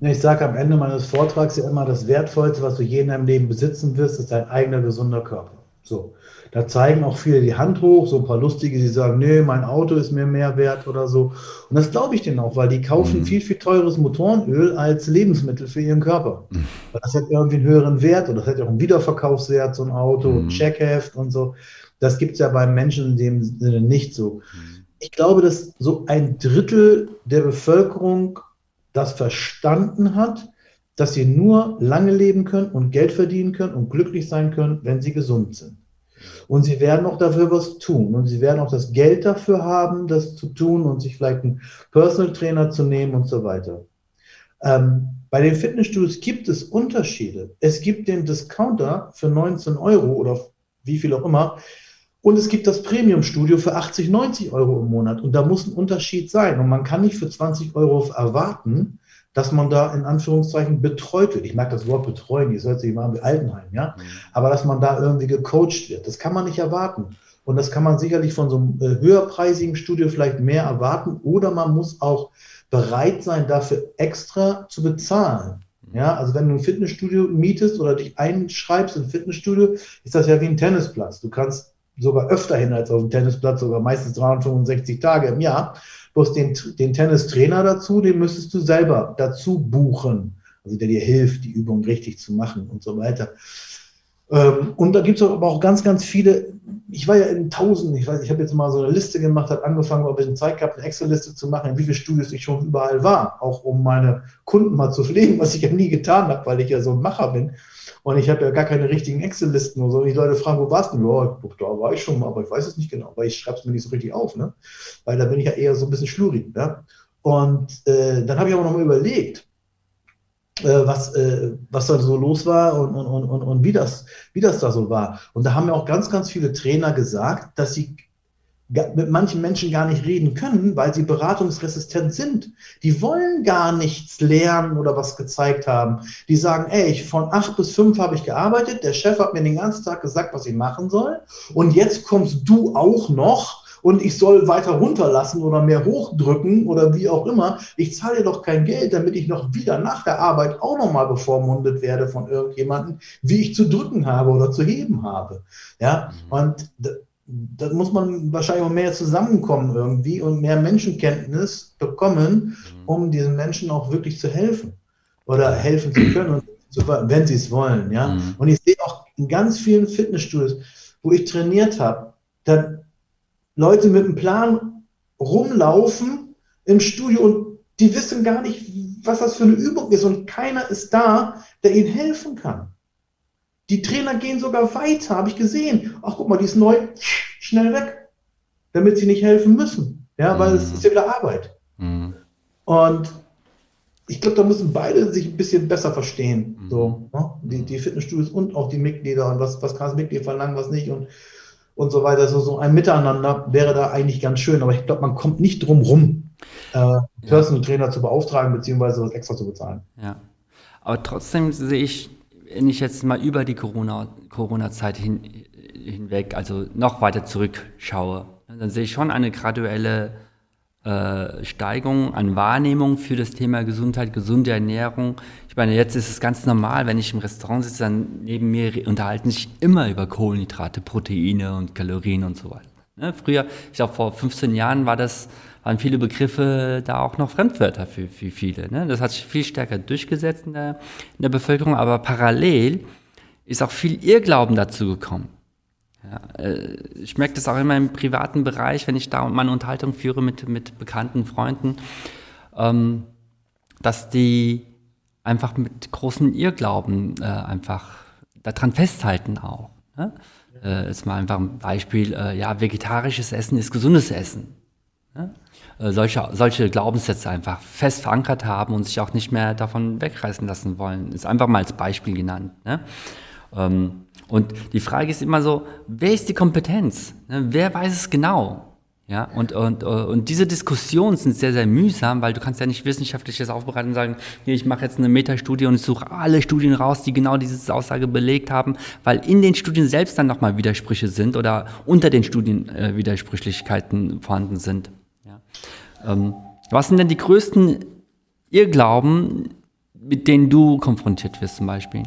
ich sage am Ende meines Vortrags ja immer, das Wertvollste, was du je in deinem Leben besitzen wirst, ist dein eigener gesunder Körper. So. Da zeigen auch viele die Hand hoch, so ein paar Lustige, die sagen, nee, mein Auto ist mir mehr wert oder so. Und das glaube ich denen auch, weil die kaufen mhm. viel, viel teures Motorenöl als Lebensmittel für ihren Körper. Mhm. Das hat irgendwie einen höheren Wert oder das hat ja auch einen Wiederverkaufswert, so ein Auto, mhm. ein Checkheft und so. Das gibt es ja beim Menschen in dem Sinne nicht so. Mhm. Ich glaube, dass so ein Drittel der Bevölkerung das verstanden hat, dass sie nur lange leben können und Geld verdienen können und glücklich sein können, wenn sie gesund sind. Und sie werden auch dafür was tun. Und sie werden auch das Geld dafür haben, das zu tun und sich vielleicht einen Personal Trainer zu nehmen und so weiter. Ähm, bei den Fitnessstudios gibt es Unterschiede. Es gibt den Discounter für 19 Euro oder wie viel auch immer. Und es gibt das Premium-Studio für 80, 90 Euro im Monat. Und da muss ein Unterschied sein. Und man kann nicht für 20 Euro erwarten, dass man da in Anführungszeichen betreut wird. Ich mag das Wort betreuen, die hört sich immer an wie Altenheim, ja. Mhm. Aber dass man da irgendwie gecoacht wird, das kann man nicht erwarten. Und das kann man sicherlich von so einem äh, höherpreisigen Studio vielleicht mehr erwarten. Oder man muss auch bereit sein, dafür extra zu bezahlen. Ja, also wenn du ein Fitnessstudio mietest oder dich einschreibst im Fitnessstudio, ist das ja wie ein Tennisplatz. Du kannst sogar öfter hin als auf dem Tennisplatz, sogar meistens 365 Tage im Jahr. Bloß den, den Tennistrainer dazu, den müsstest du selber dazu buchen. Also der dir hilft, die Übung richtig zu machen und so weiter. Ähm, und da gibt es aber auch ganz, ganz viele. Ich war ja in tausend, ich weiß, ich habe jetzt mal so eine Liste gemacht, habe angefangen, ein bisschen Zeit gehabt, eine Excel-Liste zu machen, in wie viele Studios ich schon überall war, auch um meine Kunden mal zu pflegen, [LAUGHS] was ich ja nie getan habe, weil ich ja so ein Macher bin. Und ich habe ja gar keine richtigen Excel-Listen oder so. Und die Leute fragen, wo warst du? Ja, da war ich schon mal, aber ich weiß es nicht genau, weil ich schreibe es mir nicht so richtig auf. Ne? Weil da bin ich ja eher so ein bisschen schlurig. Ne? Und äh, dann habe ich aber noch mal überlegt, was, äh, was da so los war und, und, und, und wie, das, wie das da so war. Und da haben mir auch ganz, ganz viele Trainer gesagt, dass sie mit manchen Menschen gar nicht reden können, weil sie beratungsresistent sind. Die wollen gar nichts lernen oder was gezeigt haben. Die sagen, ey, ich, von acht bis fünf habe ich gearbeitet, der Chef hat mir den ganzen Tag gesagt, was ich machen soll. Und jetzt kommst du auch noch und ich soll weiter runterlassen oder mehr hochdrücken oder wie auch immer. Ich zahle doch kein Geld, damit ich noch wieder nach der Arbeit auch nochmal bevormundet werde von irgendjemandem, wie ich zu drücken habe oder zu heben habe. Ja, mhm. und da muss man wahrscheinlich auch mehr zusammenkommen irgendwie und mehr Menschenkenntnis bekommen, mhm. um diesen Menschen auch wirklich zu helfen oder helfen zu können, wenn sie es wollen. Ja? Mhm. Und ich sehe auch in ganz vielen Fitnessstudios, wo ich trainiert habe, da Leute mit einem Plan rumlaufen im Studio und die wissen gar nicht, was das für eine Übung ist und keiner ist da, der ihnen helfen kann. Die Trainer gehen sogar weiter, habe ich gesehen. Ach, guck mal, die ist neu, schnell weg, damit sie nicht helfen müssen. Ja, weil mhm. es ist ja wieder Arbeit. Mhm. Und ich glaube, da müssen beide sich ein bisschen besser verstehen. Mhm. So, ne? die, die Fitnessstudios und auch die Mitglieder und was, was kann das Mitglied verlangen, was nicht und, und so weiter. So, so ein Miteinander wäre da eigentlich ganz schön, aber ich glaube, man kommt nicht drum rum, äh, Personal Trainer zu beauftragen, beziehungsweise was extra zu bezahlen. Ja. Aber trotzdem sehe ich, wenn ich jetzt mal über die Corona-Zeit Corona hin, hinweg, also noch weiter zurückschaue, dann sehe ich schon eine graduelle äh, Steigerung an Wahrnehmung für das Thema Gesundheit, gesunde Ernährung. Ich meine, jetzt ist es ganz normal, wenn ich im Restaurant sitze, dann neben mir unterhalten sich immer über Kohlenhydrate, Proteine und Kalorien und so weiter. Ne? Früher, ich glaube vor 15 Jahren war das, waren viele Begriffe da auch noch Fremdwörter für, für viele. Ne? Das hat sich viel stärker durchgesetzt in der, in der Bevölkerung, aber parallel ist auch viel Irrglauben dazu gekommen. Ja, äh, ich merke das auch immer im privaten Bereich, wenn ich da meine Unterhaltung führe mit, mit bekannten Freunden, ähm, dass die einfach mit großen Irrglauben äh, einfach daran festhalten auch. Ne? Äh, jetzt mal einfach ein Beispiel, äh, ja, vegetarisches Essen ist gesundes Essen. Ne? Äh, solche, solche Glaubenssätze einfach fest verankert haben und sich auch nicht mehr davon wegreißen lassen wollen. Ist einfach mal als Beispiel genannt. Ne? Ähm, und die Frage ist immer so, wer ist die Kompetenz? Ne, wer weiß es genau? Ja, und, und, und diese Diskussionen sind sehr, sehr mühsam, weil du kannst ja nicht wissenschaftliches aufbereiten und sagen, hier, ich mache jetzt eine Metastudie und ich suche alle Studien raus, die genau diese Aussage belegt haben, weil in den Studien selbst dann nochmal Widersprüche sind oder unter den Studien äh, Widersprüchlichkeiten vorhanden sind. Ja. Ähm, was sind denn die größten Irrglauben, mit denen du konfrontiert wirst zum Beispiel?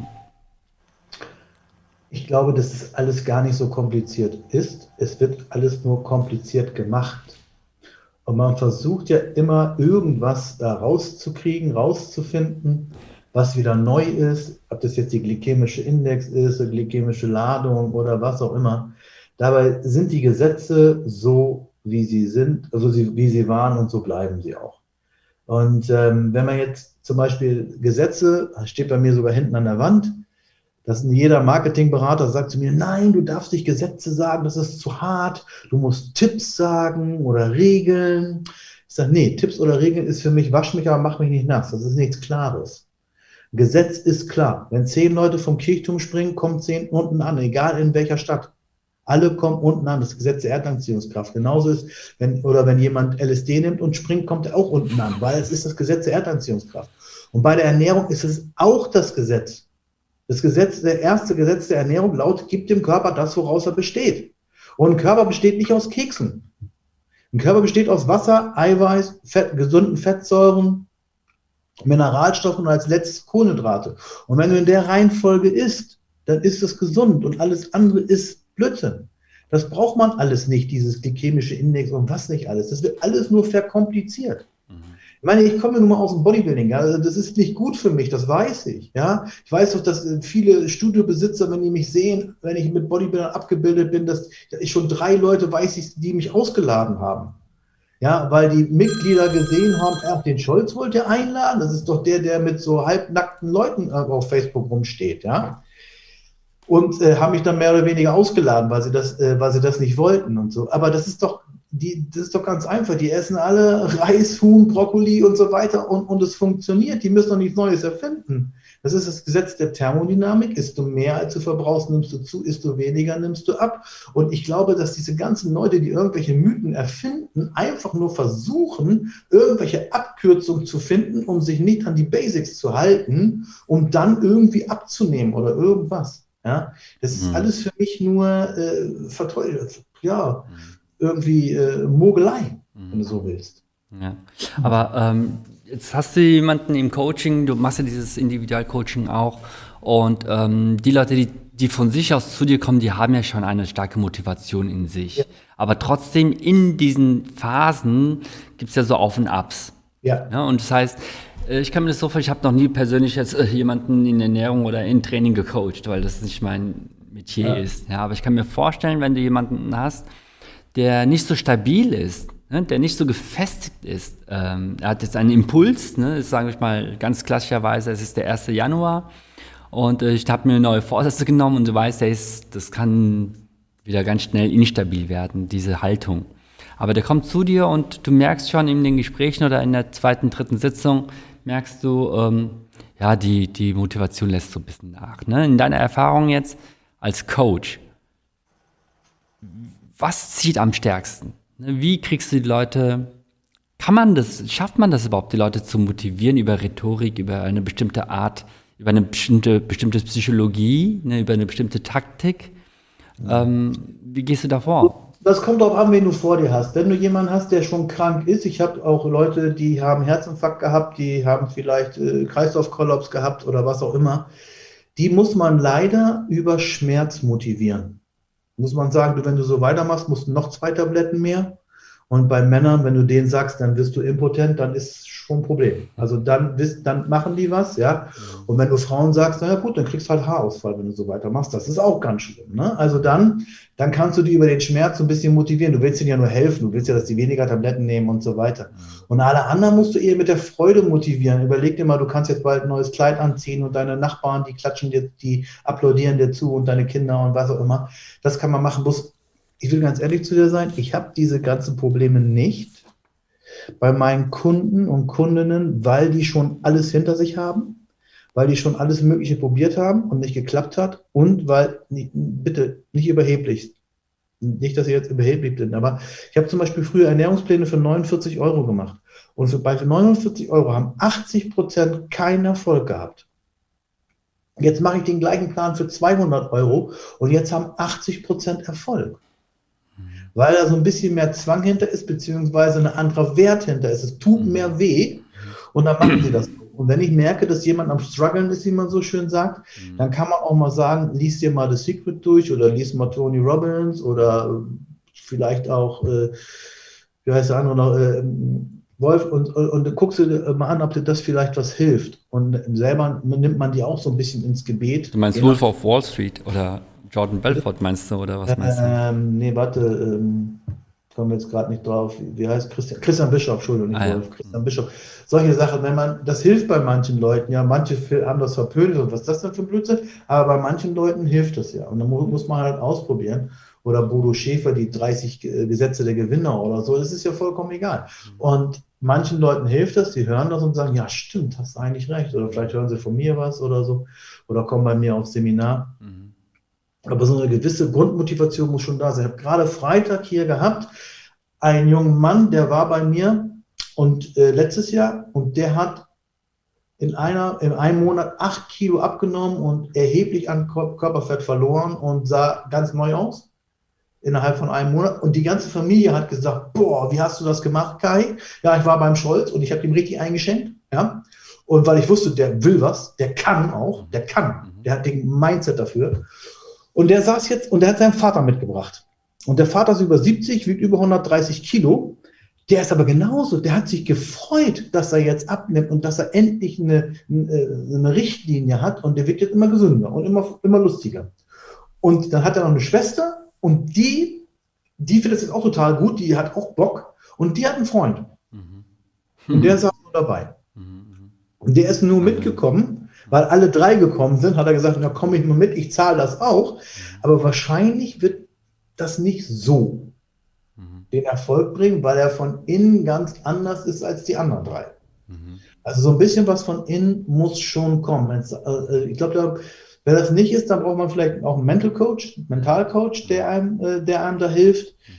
Ich glaube, dass es alles gar nicht so kompliziert ist. Es wird alles nur kompliziert gemacht. Und man versucht ja immer irgendwas da rauszukriegen, rauszufinden, was wieder neu ist, ob das jetzt die glykämische Index ist, die glykämische Ladung oder was auch immer. Dabei sind die Gesetze so, wie sie sind, also wie sie waren und so bleiben sie auch. Und ähm, wenn man jetzt zum Beispiel Gesetze, steht bei mir sogar hinten an der Wand, dass jeder Marketingberater sagt zu mir, nein, du darfst nicht Gesetze sagen, das ist zu hart, du musst Tipps sagen oder Regeln. Ich sage, nee, Tipps oder Regeln ist für mich, wasch mich, aber mach mich nicht nass. Das ist nichts Klares. Gesetz ist klar. Wenn zehn Leute vom Kirchturm springen, kommen zehn unten an, egal in welcher Stadt. Alle kommen unten an, das Gesetz der Erdanziehungskraft. Genauso ist, wenn, oder wenn jemand LSD nimmt und springt, kommt er auch unten an, weil es ist das Gesetz der Erdanziehungskraft. Und bei der Ernährung ist es auch das Gesetz. Das Gesetz, der erste Gesetz der Ernährung lautet, gibt dem Körper das, woraus er besteht. Und ein Körper besteht nicht aus Keksen. Ein Körper besteht aus Wasser, Eiweiß, Fett, gesunden Fettsäuren, Mineralstoffen und als letztes Kohlenhydrate. Und wenn du in der Reihenfolge isst, dann ist es gesund und alles andere ist Blödsinn. Das braucht man alles nicht, dieses glykämische Index und was nicht alles. Das wird alles nur verkompliziert. Ich meine, ich komme nun mal aus dem Bodybuilding, also das ist nicht gut für mich, das weiß ich, ja. Ich weiß doch, dass viele Studiobesitzer, wenn die mich sehen, wenn ich mit Bodybuildern abgebildet bin, dass ich schon drei Leute weiß, die mich ausgeladen haben. Ja, weil die Mitglieder gesehen haben, ach, den Scholz wollt ihr einladen, das ist doch der, der mit so halbnackten Leuten auf Facebook rumsteht, ja und äh, haben mich dann mehr oder weniger ausgeladen, weil sie das, äh, weil sie das nicht wollten und so. Aber das ist doch die, das ist doch ganz einfach. Die essen alle Reis, Huhn, Brokkoli und so weiter und, und es funktioniert. Die müssen doch nichts Neues erfinden. Das ist das Gesetz der Thermodynamik. Ist du mehr als du verbrauchst, nimmst du zu, ist du weniger, nimmst du ab. Und ich glaube, dass diese ganzen Leute, die irgendwelche Mythen erfinden, einfach nur versuchen, irgendwelche Abkürzungen zu finden, um sich nicht an die Basics zu halten, um dann irgendwie abzunehmen oder irgendwas. Ja, das ist mhm. alles für mich nur äh, verteufelt. Ja, mhm irgendwie äh, Mogelei, mhm. wenn du so willst. Ja. Aber ähm, jetzt hast du jemanden im Coaching, du machst ja dieses Individualcoaching auch und ähm, die Leute, die, die von sich aus zu dir kommen, die haben ja schon eine starke Motivation in sich. Ja. Aber trotzdem in diesen Phasen gibt es ja so Auf und Abs. Ja. ja. Und das heißt, äh, ich kann mir das so vorstellen, ich habe noch nie persönlich jetzt äh, jemanden in Ernährung oder in Training gecoacht, weil das nicht mein Metier ja. ist. Ja, aber ich kann mir vorstellen, wenn du jemanden hast, der nicht so stabil ist, ne, der nicht so gefestigt ist. Ähm, er hat jetzt einen Impuls, ne, sage ich mal ganz klassischerweise, es ist der 1. Januar und äh, ich habe mir neue Vorsätze genommen und du weißt, der ist, das kann wieder ganz schnell instabil werden, diese Haltung. Aber der kommt zu dir und du merkst schon in den Gesprächen oder in der zweiten, dritten Sitzung, merkst du, ähm, ja, die, die Motivation lässt so ein bisschen nach. Ne? In deiner Erfahrung jetzt als Coach, was zieht am stärksten? Ne, wie kriegst du die Leute, kann man das, schafft man das überhaupt, die Leute zu motivieren über Rhetorik, über eine bestimmte Art, über eine bestimmte, bestimmte Psychologie, ne, über eine bestimmte Taktik? Ähm, wie gehst du da vor? Das kommt darauf an, wen du vor dir hast. Wenn du jemanden hast, der schon krank ist, ich habe auch Leute, die haben Herzinfarkt gehabt, die haben vielleicht äh, Kreislaufkollaps gehabt oder was auch immer, die muss man leider über Schmerz motivieren muss man sagen, wenn du so weitermachst, musst du noch zwei Tabletten mehr. Und bei Männern, wenn du denen sagst, dann wirst du impotent, dann ist schon ein Problem. Also dann, dann machen die was, ja. Und wenn du Frauen sagst, naja gut, dann kriegst du halt Haarausfall, wenn du so weitermachst. Das ist auch ganz schlimm. Ne? Also dann, dann kannst du die über den Schmerz so ein bisschen motivieren. Du willst ihnen ja nur helfen. Du willst ja, dass die weniger Tabletten nehmen und so weiter. Und alle anderen musst du eher mit der Freude motivieren. Überleg dir mal, du kannst jetzt bald ein neues Kleid anziehen und deine Nachbarn, die klatschen dir, die applaudieren dir zu und deine Kinder und was auch immer. Das kann man machen. Bloß ich will ganz ehrlich zu dir sein, ich habe diese ganzen Probleme nicht bei meinen Kunden und Kundinnen, weil die schon alles hinter sich haben, weil die schon alles Mögliche probiert haben und nicht geklappt hat und weil, bitte, nicht überheblich, nicht, dass ich jetzt überheblich bin, aber ich habe zum Beispiel früher Ernährungspläne für 49 Euro gemacht und für, bei 49 Euro haben 80 Prozent keinen Erfolg gehabt. Jetzt mache ich den gleichen Plan für 200 Euro und jetzt haben 80 Prozent Erfolg weil da so ein bisschen mehr Zwang hinter ist, beziehungsweise ein anderer Wert hinter ist. Es tut mhm. mehr weh und dann machen sie das. Und wenn ich merke, dass jemand am Struggeln ist, wie man so schön sagt, mhm. dann kann man auch mal sagen, lies dir mal The Secret durch oder lies mal Tony Robbins oder vielleicht auch, äh, wie heißt der andere noch, äh, Wolf, und, und, und guckst du mal an, ob dir das vielleicht was hilft. Und selber nimmt man die auch so ein bisschen ins Gebet. Du meinst Wolf of Wall Street oder Jordan Belfort meinst du, oder was meinst du? Ähm, nee, warte, ähm, kommen wir jetzt gerade nicht drauf. Wie heißt Christian? Christian Bischof, Entschuldigung, nicht ah, Wolf, ja. Christian Bischof. Solche Sachen, wenn man, das hilft bei manchen Leuten, ja, manche haben das verpönt und was ist das denn für Blödsinn, aber bei manchen Leuten hilft das ja. Und dann muss man halt ausprobieren. Oder Bodo Schäfer, die 30 Gesetze der Gewinner oder so, das ist ja vollkommen egal. Mhm. Und manchen Leuten hilft das, die hören das und sagen, ja, stimmt, hast du eigentlich recht. Oder vielleicht hören sie von mir was oder so. Oder kommen bei mir aufs Seminar. Mhm. Aber so eine gewisse Grundmotivation muss schon da sein. Ich habe gerade Freitag hier gehabt, einen jungen Mann, der war bei mir und äh, letztes Jahr und der hat in, einer, in einem Monat acht Kilo abgenommen und erheblich an Körperfett verloren und sah ganz neu aus innerhalb von einem Monat. Und die ganze Familie hat gesagt, boah, wie hast du das gemacht, Kai? Ja, ich war beim Scholz und ich habe ihm richtig eingeschenkt. Ja? Und weil ich wusste, der will was, der kann auch, der kann, der hat den Mindset dafür. Und der saß jetzt und der hat seinen Vater mitgebracht. Und der Vater ist über 70, wiegt über 130 Kilo. Der ist aber genauso, der hat sich gefreut, dass er jetzt abnimmt und dass er endlich eine, eine Richtlinie hat und der wird jetzt immer gesünder und immer, immer lustiger. Und dann hat er noch eine Schwester und die, die findet es jetzt auch total gut, die hat auch Bock und die hat einen Freund. Mhm. Und der saß nur dabei. Mhm. Und der ist nur mitgekommen, weil alle drei gekommen sind, hat er gesagt, na komme ich nur mit, ich zahle das auch. Aber wahrscheinlich wird das nicht so mhm. den Erfolg bringen, weil er von innen ganz anders ist als die anderen drei. Mhm. Also so ein bisschen was von innen muss schon kommen. Äh, ich glaube, wenn das nicht ist, dann braucht man vielleicht auch einen Mental Coach, Mental Coach, der einem, äh, der einem da hilft. Mhm.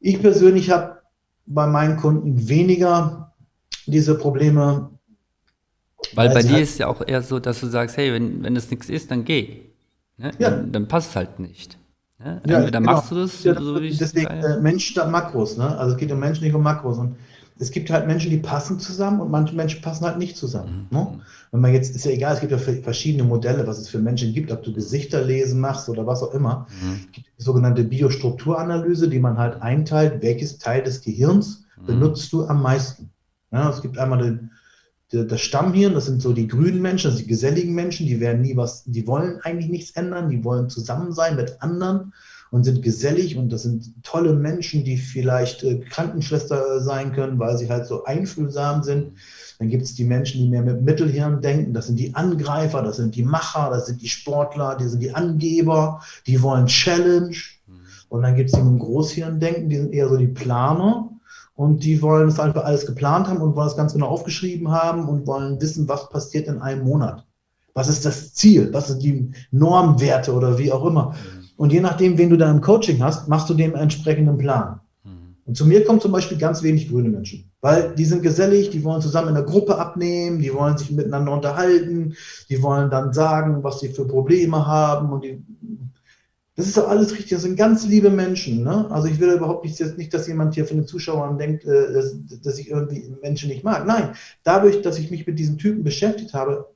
Ich persönlich habe bei meinen Kunden weniger diese Probleme weil bei dir halt ist ja auch eher so, dass du sagst, hey, wenn, wenn das nichts ist, dann geh. Ne? Ja. Dann, dann passt es halt nicht. Ne? Ja, Entweder genau. machst du das, ja, so Deswegen äh, Mensch statt Makros. Ne? Also es geht um Menschen, nicht um Makros. Und es gibt halt Menschen, die passen zusammen und manche Menschen passen halt nicht zusammen. Mhm. Ne? Wenn man jetzt, ist ja egal, es gibt ja verschiedene Modelle, was es für Menschen gibt, ob du Gesichter lesen machst oder was auch immer. Mhm. Es gibt die sogenannte Biostrukturanalyse, die man halt einteilt, welches Teil des Gehirns mhm. benutzt du am meisten. Ja, es gibt einmal den das Stammhirn, das sind so die grünen Menschen, das sind die geselligen Menschen, die werden nie was, die wollen eigentlich nichts ändern, die wollen zusammen sein mit anderen und sind gesellig und das sind tolle Menschen, die vielleicht äh, Krankenschwester sein können, weil sie halt so einfühlsam sind. Dann gibt es die Menschen, die mehr mit Mittelhirn denken. Das sind die Angreifer, das sind die Macher, das sind die Sportler, die sind die Angeber, die wollen Challenge. Und dann gibt es die mit dem Großhirn denken, die sind eher so die Planer. Und die wollen es einfach alles geplant haben und wollen es ganz genau aufgeschrieben haben und wollen wissen, was passiert in einem Monat. Was ist das Ziel? Was sind die Normwerte oder wie auch immer? Und je nachdem, wen du da im Coaching hast, machst du den entsprechenden Plan. Und zu mir kommen zum Beispiel ganz wenig grüne Menschen, weil die sind gesellig, die wollen zusammen in der Gruppe abnehmen, die wollen sich miteinander unterhalten, die wollen dann sagen, was sie für Probleme haben und die, das ist doch alles richtig, das sind ganz liebe Menschen. Ne? Also ich will überhaupt nicht, nicht, dass jemand hier von den Zuschauern denkt, äh, dass, dass ich irgendwie Menschen nicht mag. Nein, dadurch, dass ich mich mit diesen Typen beschäftigt habe,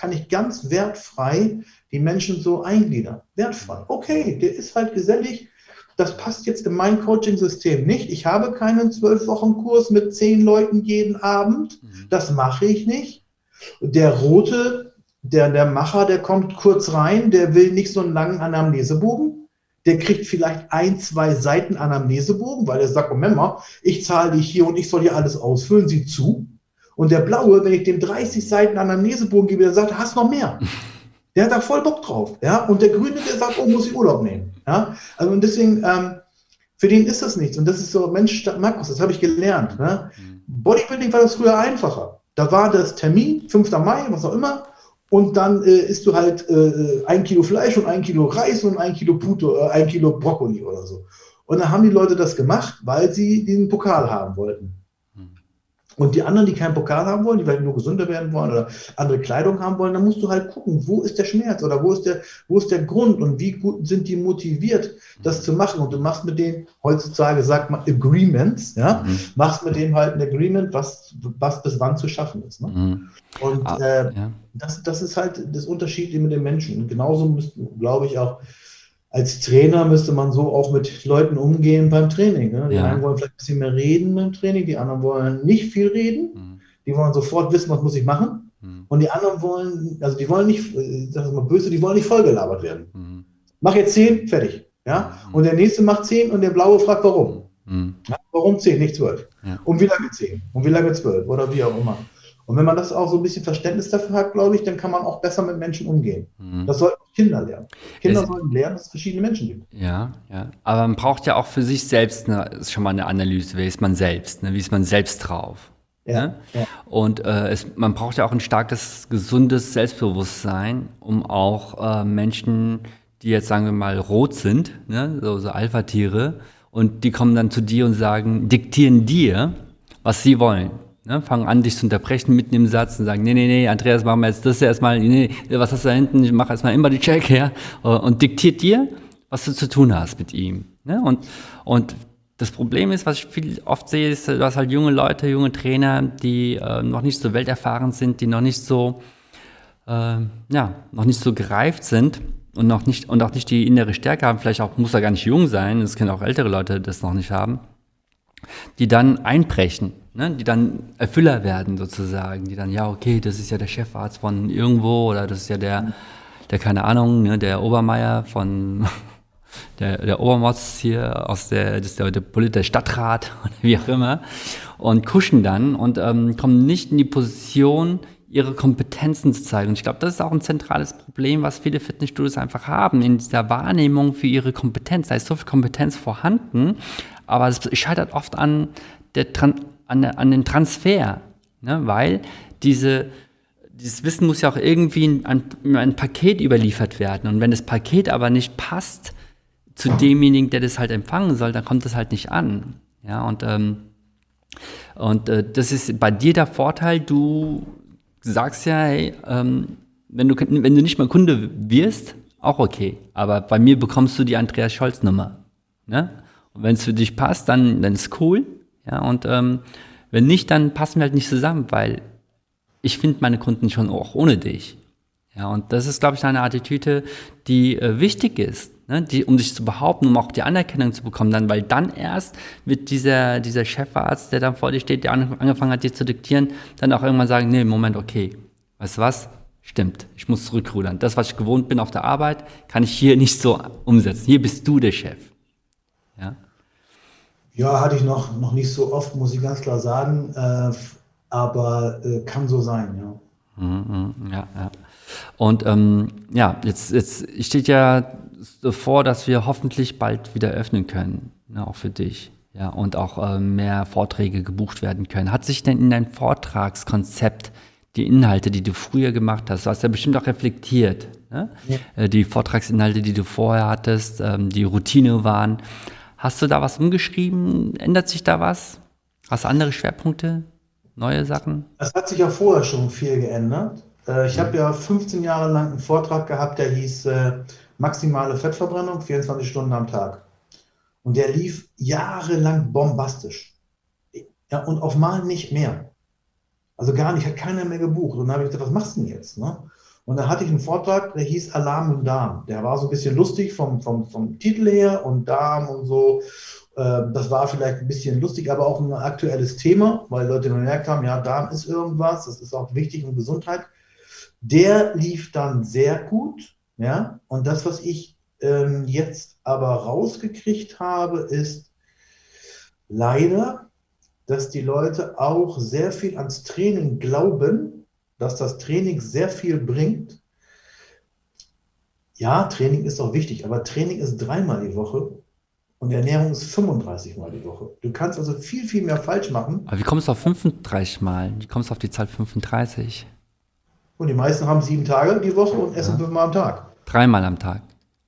kann ich ganz wertfrei die Menschen so eingliedern. Wertfrei. Okay, der ist halt gesellig, das passt jetzt in mein Coaching-System nicht. Ich habe keinen zwölf Wochen Kurs mit zehn Leuten jeden Abend. Mhm. Das mache ich nicht. Der rote, der, der Macher, der kommt kurz rein, der will nicht so einen langen Anamnesebogen. Der kriegt vielleicht ein, zwei Seiten Anamnesebogen, weil er sagt, Moment mal, ich zahle dich hier und ich soll hier alles ausfüllen, sieh zu. Und der blaue, wenn ich dem 30 Seiten Anamnesebogen gebe, der sagt, hast noch mehr. [LAUGHS] Der hat da voll Bock drauf. Ja? Und der Grüne, der sagt, oh, muss ich Urlaub nehmen. Ja? Also und deswegen, ähm, für den ist das nichts. Und das ist so, Mensch, statt Markus, das habe ich gelernt. Ne? Mhm. Bodybuilding war das früher einfacher. Da war das Termin, 5. Mai, was auch immer, und dann äh, isst du halt äh, ein Kilo Fleisch und ein Kilo Reis und ein Kilo Puto, äh, ein Kilo Brokkoli oder so. Und dann haben die Leute das gemacht, weil sie diesen Pokal haben wollten. Und die anderen, die keinen Pokal haben wollen, die vielleicht nur gesünder werden wollen oder andere Kleidung haben wollen, dann musst du halt gucken, wo ist der Schmerz oder wo ist der, wo ist der Grund und wie gut sind die motiviert, das zu machen. Und du machst mit denen, heutzutage sagt man Agreements, ja, mhm. machst mit denen halt ein Agreement, was, was bis wann zu schaffen ist. Ne? Mhm. Und ah, äh, ja. das, das ist halt das Unterschied mit den Menschen. Und genauso müssten, glaube ich, auch als Trainer müsste man so auch mit Leuten umgehen beim Training. Ne? Die ja. einen wollen vielleicht ein bisschen mehr reden beim Training, die anderen wollen nicht viel reden. Mhm. Die wollen sofort wissen, was muss ich machen. Mhm. Und die anderen wollen, also die wollen nicht, ich sag mal böse, die wollen nicht vollgelabert werden. Mhm. Mach jetzt zehn, fertig. Ja? Mhm. Und der nächste macht zehn und der blaue fragt, warum. Mhm. Ja? Warum zehn, nicht zwölf? Ja. Und wie lange zehn? Und wie lange zwölf? Oder wie auch immer. Und wenn man das auch so ein bisschen Verständnis dafür hat, glaube ich, dann kann man auch besser mit Menschen umgehen. Mhm. Das sollten Kinder lernen. Kinder es, sollten lernen, dass es verschiedene Menschen gibt. Ja, ja. Aber man braucht ja auch für sich selbst eine, ist schon mal eine Analyse, wer ist man selbst, ne? wie ist man selbst drauf. Ja, ne? ja. Und äh, es, man braucht ja auch ein starkes, gesundes Selbstbewusstsein, um auch äh, Menschen, die jetzt sagen wir mal rot sind, ne? so, so Alpha-Tiere, und die kommen dann zu dir und sagen, diktieren dir, was sie wollen. Ne, fangen an, dich zu unterbrechen mitten im Satz und sagen, nee, nee, nee, Andreas, machen wir jetzt das erstmal, nee, was hast du da hinten, ich mach erstmal immer die Check her und diktiert dir, was du zu tun hast mit ihm. Ne? Und, und das Problem ist, was ich viel oft sehe, ist, du hast halt junge Leute, junge Trainer, die äh, noch nicht so welterfahren sind, die noch nicht so, äh, ja, noch nicht so gereift sind und noch nicht, und auch nicht die innere Stärke haben, vielleicht auch, muss er gar nicht jung sein, es können auch ältere Leute das noch nicht haben, die dann einbrechen ne, die dann Erfüller werden sozusagen, die dann, ja, okay, das ist ja der Chefarzt von irgendwo oder das ist ja der, der keine Ahnung, ne, der Obermeier von [LAUGHS] der, der Obermotz hier aus der, das ist der, der, der Stadtrat [LAUGHS] oder wie auch immer und kuschen dann und ähm, kommen nicht in die Position, ihre Kompetenzen zu zeigen. Und ich glaube, das ist auch ein zentrales Problem, was viele Fitnessstudios einfach haben, in dieser Wahrnehmung für ihre Kompetenz. Da ist so viel Kompetenz vorhanden, aber es scheitert oft an der, an, an den Transfer, ne? weil diese, dieses Wissen muss ja auch irgendwie in ein, in ein Paket überliefert werden. Und wenn das Paket aber nicht passt zu demjenigen, der das halt empfangen soll, dann kommt das halt nicht an. Ja, und, ähm, und äh, das ist bei dir der Vorteil, du sagst ja, hey, ähm, wenn, du, wenn du nicht mal Kunde wirst, auch okay. Aber bei mir bekommst du die Andreas Scholz Nummer. Ne? Wenn es für dich passt, dann, dann ist cool. Ja, und ähm, wenn nicht, dann passen wir halt nicht zusammen, weil ich finde meine Kunden schon auch ohne dich. Ja, und das ist, glaube ich, eine Attitüde, die äh, wichtig ist, ne? die, um sich zu behaupten, um auch die Anerkennung zu bekommen, dann, weil dann erst wird dieser, dieser Chefarzt, der dann vor dir steht, der angefangen hat, dir zu diktieren, dann auch irgendwann sagen, nee, Moment, okay, weißt du was, Stimmt, ich muss zurückrudern. Das, was ich gewohnt bin auf der Arbeit, kann ich hier nicht so umsetzen. Hier bist du der Chef. Ja, hatte ich noch, noch nicht so oft, muss ich ganz klar sagen. Äh, aber äh, kann so sein, ja. Mhm, mhm, ja, ja. Und ähm, ja, jetzt, jetzt steht ja so vor, dass wir hoffentlich bald wieder öffnen können, ne, auch für dich. Ja, und auch äh, mehr Vorträge gebucht werden können. Hat sich denn in dein Vortragskonzept die Inhalte, die du früher gemacht hast, du hast ja bestimmt auch reflektiert, ne? ja. Äh, die Vortragsinhalte, die du vorher hattest, ähm, die Routine waren. Hast du da was umgeschrieben? Ändert sich da was? Hast du andere Schwerpunkte? Neue Sachen? Es hat sich auch vorher schon viel geändert. Äh, ich habe ja 15 Jahre lang einen Vortrag gehabt, der hieß äh, Maximale Fettverbrennung, 24 Stunden am Tag. Und der lief jahrelang bombastisch. Ja, und auf Mal nicht mehr. Also gar nicht, hat keiner mehr gebucht. Und dann habe ich gesagt, was machst du denn jetzt? Ne? Und dann hatte ich einen Vortrag, der hieß Alarm im Darm. Der war so ein bisschen lustig vom, vom, vom Titel her und Darm und so. Ähm, das war vielleicht ein bisschen lustig, aber auch ein aktuelles Thema, weil Leute gemerkt haben, ja, Darm ist irgendwas, das ist auch wichtig und Gesundheit. Der lief dann sehr gut, ja. Und das, was ich ähm, jetzt aber rausgekriegt habe, ist leider, dass die Leute auch sehr viel ans Training glauben, dass das Training sehr viel bringt. Ja, Training ist auch wichtig, aber Training ist dreimal die Woche und Ernährung ist 35 Mal die Woche. Du kannst also viel, viel mehr falsch machen. Aber wie kommst du auf 35 Mal? Wie kommst du auf die Zahl 35? Und die meisten haben sieben Tage die Woche und essen ja. fünfmal am Tag. Dreimal am Tag.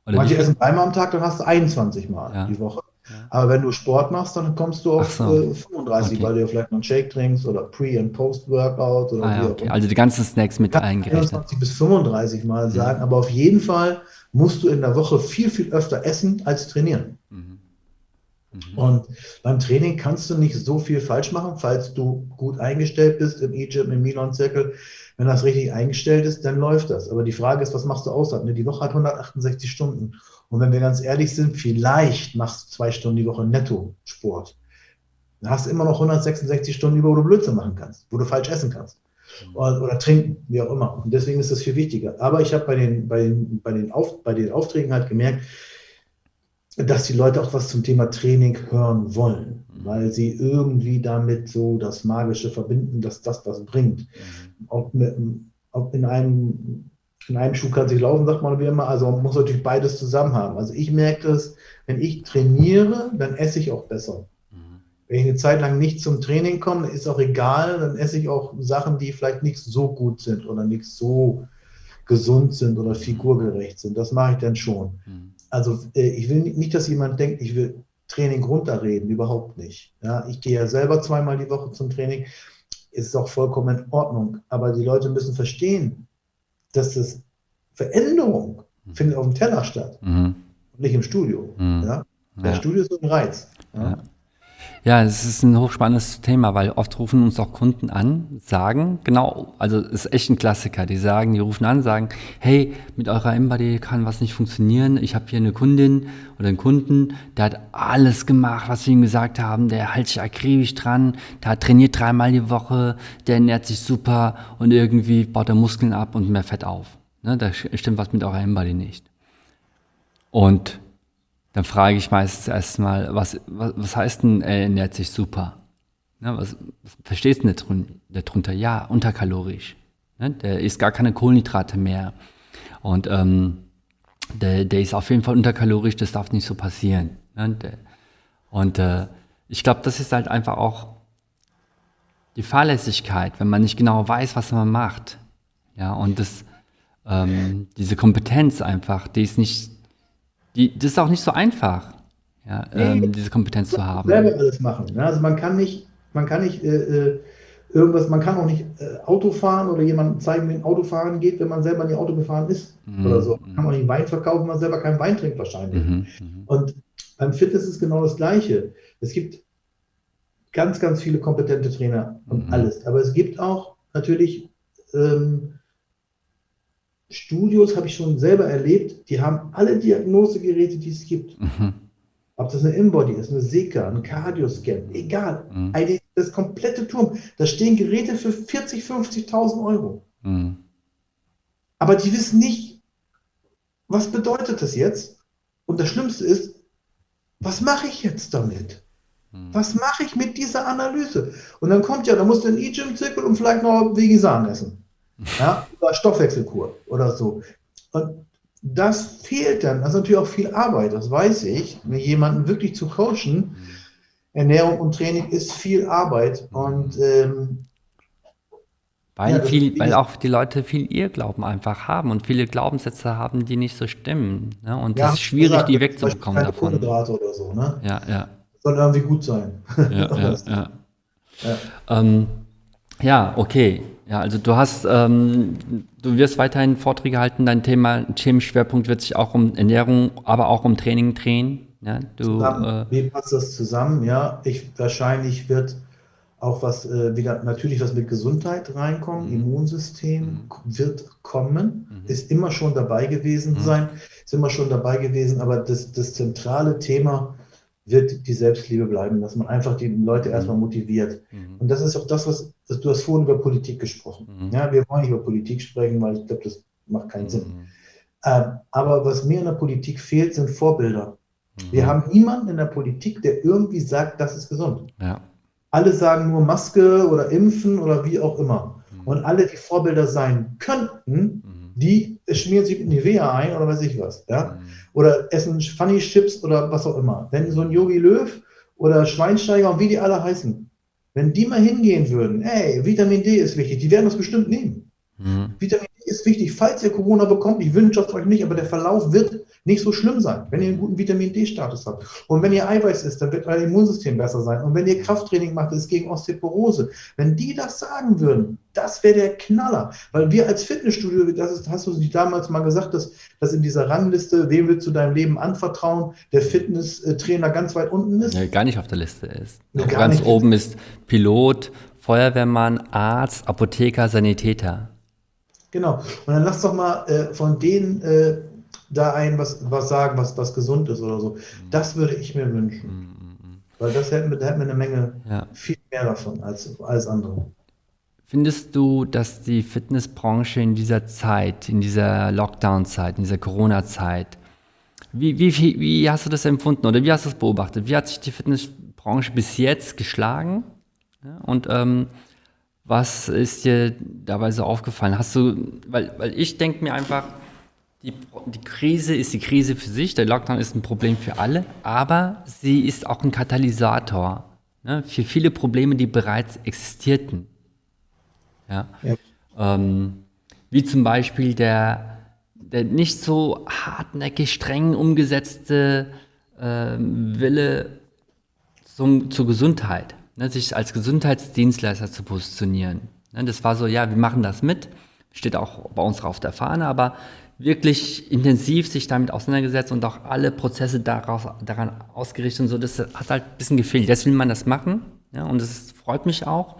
Oder Manche essen dreimal am Tag, dann hast du 21 Mal ja. die Woche. Ja. Aber wenn du Sport machst, dann kommst du auf so. äh, 35, okay. weil du ja vielleicht noch einen Shake trinkst oder Pre- und Post-Workout oder ah, ja, okay. Also die ganzen Snacks mit eingerechnet. 21 bis 35 Mal sagen, aber auf jeden Fall musst du in der Woche viel, viel öfter essen als trainieren. Mhm. Mhm. Und beim Training kannst du nicht so viel falsch machen, falls du gut eingestellt bist im E-Gym, im Milan-Zirkel. Wenn das richtig eingestellt ist, dann läuft das. Aber die Frage ist, was machst du außerhalb? Ne, die Woche hat 168 Stunden. Und wenn wir ganz ehrlich sind, vielleicht machst du zwei Stunden die Woche netto Sport. Dann hast du immer noch 166 Stunden über, wo du Blödsinn machen kannst, wo du falsch essen kannst. Mhm. Oder, oder, trinken, wie auch immer. Und deswegen ist das viel wichtiger. Aber ich habe bei den, bei, den, bei, den Auf, bei den Aufträgen halt gemerkt, dass die Leute auch was zum Thema Training hören wollen, mhm. weil sie irgendwie damit so das Magische verbinden, dass das was bringt. Mhm. Ob, mit, ob in einem in einem Schuh kann sich laufen, sagt man wie immer. Also man muss natürlich beides zusammen haben. Also ich merke das, wenn ich trainiere, dann esse ich auch besser. Mhm. Wenn ich eine Zeit lang nicht zum Training komme, ist auch egal, dann esse ich auch Sachen, die vielleicht nicht so gut sind oder nicht so gesund sind oder figurgerecht sind. Das mache ich dann schon. Mhm. Also äh, ich will nicht, dass jemand denkt, ich will Training runterreden, überhaupt nicht. Ja, ich gehe ja selber zweimal die Woche zum Training, ist auch vollkommen in Ordnung. Aber die Leute müssen verstehen, dass das Veränderung mhm. findet auf dem Teller statt mhm. und nicht im Studio. Mhm. Ja? Das ja. Studio ist so ein Reiz. Ja? Ja. Es ist ein hochspannendes Thema, weil oft rufen uns auch Kunden an, sagen, genau, also es ist echt ein Klassiker, die sagen, die rufen an, sagen, hey, mit eurer Embody kann was nicht funktionieren, ich habe hier eine Kundin oder einen Kunden, der hat alles gemacht, was wir ihm gesagt haben, der hält sich akribisch dran, der trainiert dreimal die Woche, der ernährt sich super und irgendwie baut er Muskeln ab und mehr Fett auf. Ne, da stimmt was mit eurer Embody nicht. Und dann frage ich meistens erstmal, was, was, was heißt denn, er ernährt sich super? Ne, was, was verstehst du denn darunter? Ja, unterkalorisch. Ne, der isst gar keine Kohlenhydrate mehr. Und ähm, der, der ist auf jeden Fall unterkalorisch, das darf nicht so passieren. Ne, der, und äh, ich glaube, das ist halt einfach auch die Fahrlässigkeit, wenn man nicht genau weiß, was man macht. Ja, und das, ähm, diese Kompetenz einfach, die ist nicht die, das ist auch nicht so einfach, ja, ähm, diese Kompetenz zu haben. Selber alles machen. Ne? Also man kann nicht, man kann nicht äh, äh, irgendwas, man kann auch nicht äh, Auto fahren oder jemandem zeigen, wie ein Autofahren geht, wenn man selber nie Auto gefahren ist mhm. oder so. Man kann auch nicht Wein verkaufen, wenn man selber keinen Wein trinkt wahrscheinlich. Mhm. Und beim Fitness ist genau das Gleiche. Es gibt ganz, ganz viele kompetente Trainer und mhm. alles. Aber es gibt auch natürlich ähm, Studios habe ich schon selber erlebt, die haben alle Diagnosegeräte, die es gibt. Mhm. Ob das eine Inbody ist, eine Seka, ein Cardioscan, egal. Mhm. das komplette Turm. Da stehen Geräte für 40, 50.000 Euro. Mhm. Aber die wissen nicht, was bedeutet das jetzt? Und das Schlimmste ist, was mache ich jetzt damit? Hm. Was mache ich mit dieser Analyse? Und dann kommt ja, da musst du ein E-Gym-Zirkel und vielleicht noch Vegesan essen. Ja, oder Stoffwechselkur oder so. Und das fehlt dann. Das ist natürlich auch viel Arbeit, das weiß ich. Jemanden wirklich zu coachen, hm. Ernährung und Training ist viel Arbeit. Hm. Und ähm, weil, ja, viel, weil auch die Leute viel Irrglauben einfach haben und viele Glaubenssätze haben, die nicht so stimmen. Ne? Und ja, das ist schwierig, gesagt, die wegzubekommen davon. Kohlenhydrate oder so, ne? Ja, ja. Soll irgendwie gut sein. Ja, ja, [LAUGHS] ja. Ja. Ähm, ja, okay. Ja, also du hast, ähm, du wirst weiterhin Vorträge halten. Dein Thema, Themenschwerpunkt wird sich auch um Ernährung, aber auch um Training drehen. Ja, du, zusammen, äh, wie passt das zusammen? Ja, ich wahrscheinlich wird auch was äh, wieder natürlich was mit Gesundheit reinkommen, mhm. Immunsystem mhm. wird kommen, mhm. ist immer schon dabei gewesen mhm. sein, ist immer schon dabei gewesen, aber das, das zentrale Thema wird die Selbstliebe bleiben, dass man einfach die Leute mhm. erstmal motiviert. Mhm. Und das ist auch das, was du hast vorhin über Politik gesprochen. Ja, wir wollen nicht über Politik sprechen, weil ich glaube, das macht keinen Sinn. Ähm, aber was mir in der Politik fehlt, sind Vorbilder. Wir haben niemanden in der Politik, der irgendwie sagt, das ist gesund. Ja. Alle sagen nur Maske oder Impfen oder wie auch immer. Mhm. Und alle, die Vorbilder sein könnten, mhm. die schmieren sich mit Nivea ein oder weiß ich was. Ja? Mhm. Oder essen Funny Chips oder was auch immer. Wenn so ein Yogi Löw oder Schweinsteiger und wie die alle heißen, wenn die mal hingehen würden, ey, Vitamin D ist wichtig, die werden das bestimmt nehmen. Mhm. Vitamin D ist wichtig, falls ihr Corona bekommt, ich wünsche es euch nicht, aber der Verlauf wird nicht so schlimm sein, wenn ihr einen guten Vitamin D-Status habt. Und wenn ihr Eiweiß isst, dann wird euer Immunsystem besser sein. Und wenn ihr Krafttraining macht, ist es gegen Osteoporose. Wenn die das sagen würden, das wäre der Knaller. Weil wir als Fitnessstudio, das ist, hast du sich damals mal gesagt, dass, dass in dieser Rangliste, wem willst du dein Leben anvertrauen, der Fitnesstrainer ganz weit unten ist? Nee, gar nicht auf der Liste ist. Nee, ganz nicht. oben ist Pilot, Feuerwehrmann, Arzt, Apotheker, Sanitäter. Genau. Und dann lass doch mal äh, von denen äh, da ein was, was sagen, was, was gesund ist oder so. Mhm. Das würde ich mir wünschen. Mhm, mhm, Weil das hätten wir, da hätten wir eine Menge ja. viel mehr davon als, als andere. Findest du, dass die Fitnessbranche in dieser Zeit, in dieser Lockdown-Zeit, in dieser Corona-Zeit, wie, wie, wie, wie hast du das empfunden oder wie hast du das beobachtet? Wie hat sich die Fitnessbranche bis jetzt geschlagen? Und ähm, was ist dir dabei so aufgefallen? Hast du, weil, weil ich denke mir einfach, die, die, Krise ist die Krise für sich, der Lockdown ist ein Problem für alle, aber sie ist auch ein Katalysator ne, für viele Probleme, die bereits existierten. Ja? ja. Ähm, wie zum Beispiel der, der nicht so hartnäckig, streng umgesetzte äh, Wille zum, zur Gesundheit, ne, sich als Gesundheitsdienstleister zu positionieren. Ne, das war so, ja, wir machen das mit, steht auch bei uns auf der Fahne, aber wirklich intensiv sich damit auseinandergesetzt und auch alle Prozesse daraus, daran ausgerichtet und so. Das hat halt ein bisschen gefehlt. Jetzt will man das machen ja, und das freut mich auch.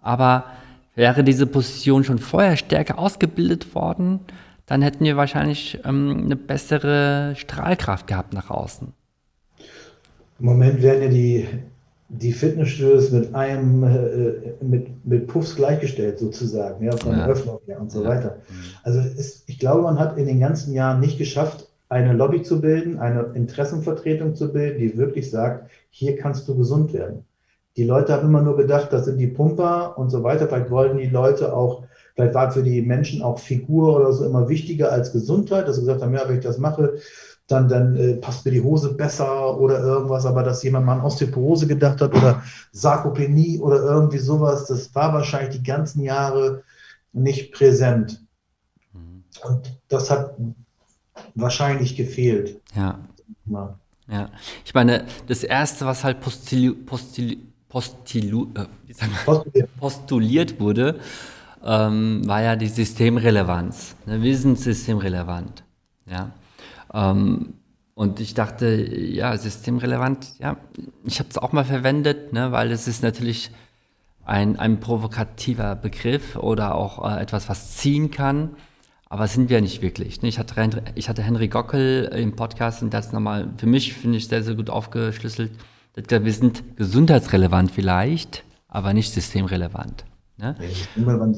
Aber wäre diese Position schon vorher stärker ausgebildet worden, dann hätten wir wahrscheinlich ähm, eine bessere Strahlkraft gehabt nach außen. Im Moment werden ja die die Fitnessstudios mit einem, äh, mit, mit Puffs gleichgestellt sozusagen, ja, von der Öffnung her und so ja. weiter. Mhm. Also ist, ich glaube, man hat in den ganzen Jahren nicht geschafft, eine Lobby zu bilden, eine Interessenvertretung zu bilden, die wirklich sagt, hier kannst du gesund werden. Die Leute haben immer nur gedacht, das sind die Pumper und so weiter. Vielleicht wollten die Leute auch, vielleicht war für die Menschen auch Figur oder so immer wichtiger als Gesundheit, dass sie gesagt haben, ja, wenn ich das mache, dann, dann äh, passt mir die Hose besser oder irgendwas, aber dass jemand mal an Osteoporose gedacht hat oder Sarkopenie oder irgendwie sowas, das war wahrscheinlich die ganzen Jahre nicht präsent. Mhm. Und das hat wahrscheinlich gefehlt. Ja. ja. Ja, ich meine, das erste, was halt postili postili postilu äh, postuliert. postuliert wurde, ähm, war ja die Systemrelevanz. Ne, wir sind systemrelevant. Ja. Ähm, und ich dachte, ja, systemrelevant, ja, ich habe es auch mal verwendet, ne, weil es ist natürlich ein, ein provokativer Begriff oder auch äh, etwas, was ziehen kann. Aber sind wir nicht wirklich. Ne? Ich, hatte, ich hatte Henry Gockel im Podcast und das nochmal für mich, finde ich, sehr, sehr gut aufgeschlüsselt. Wir sind gesundheitsrelevant vielleicht, aber nicht systemrelevant. Ne? Systemrelevant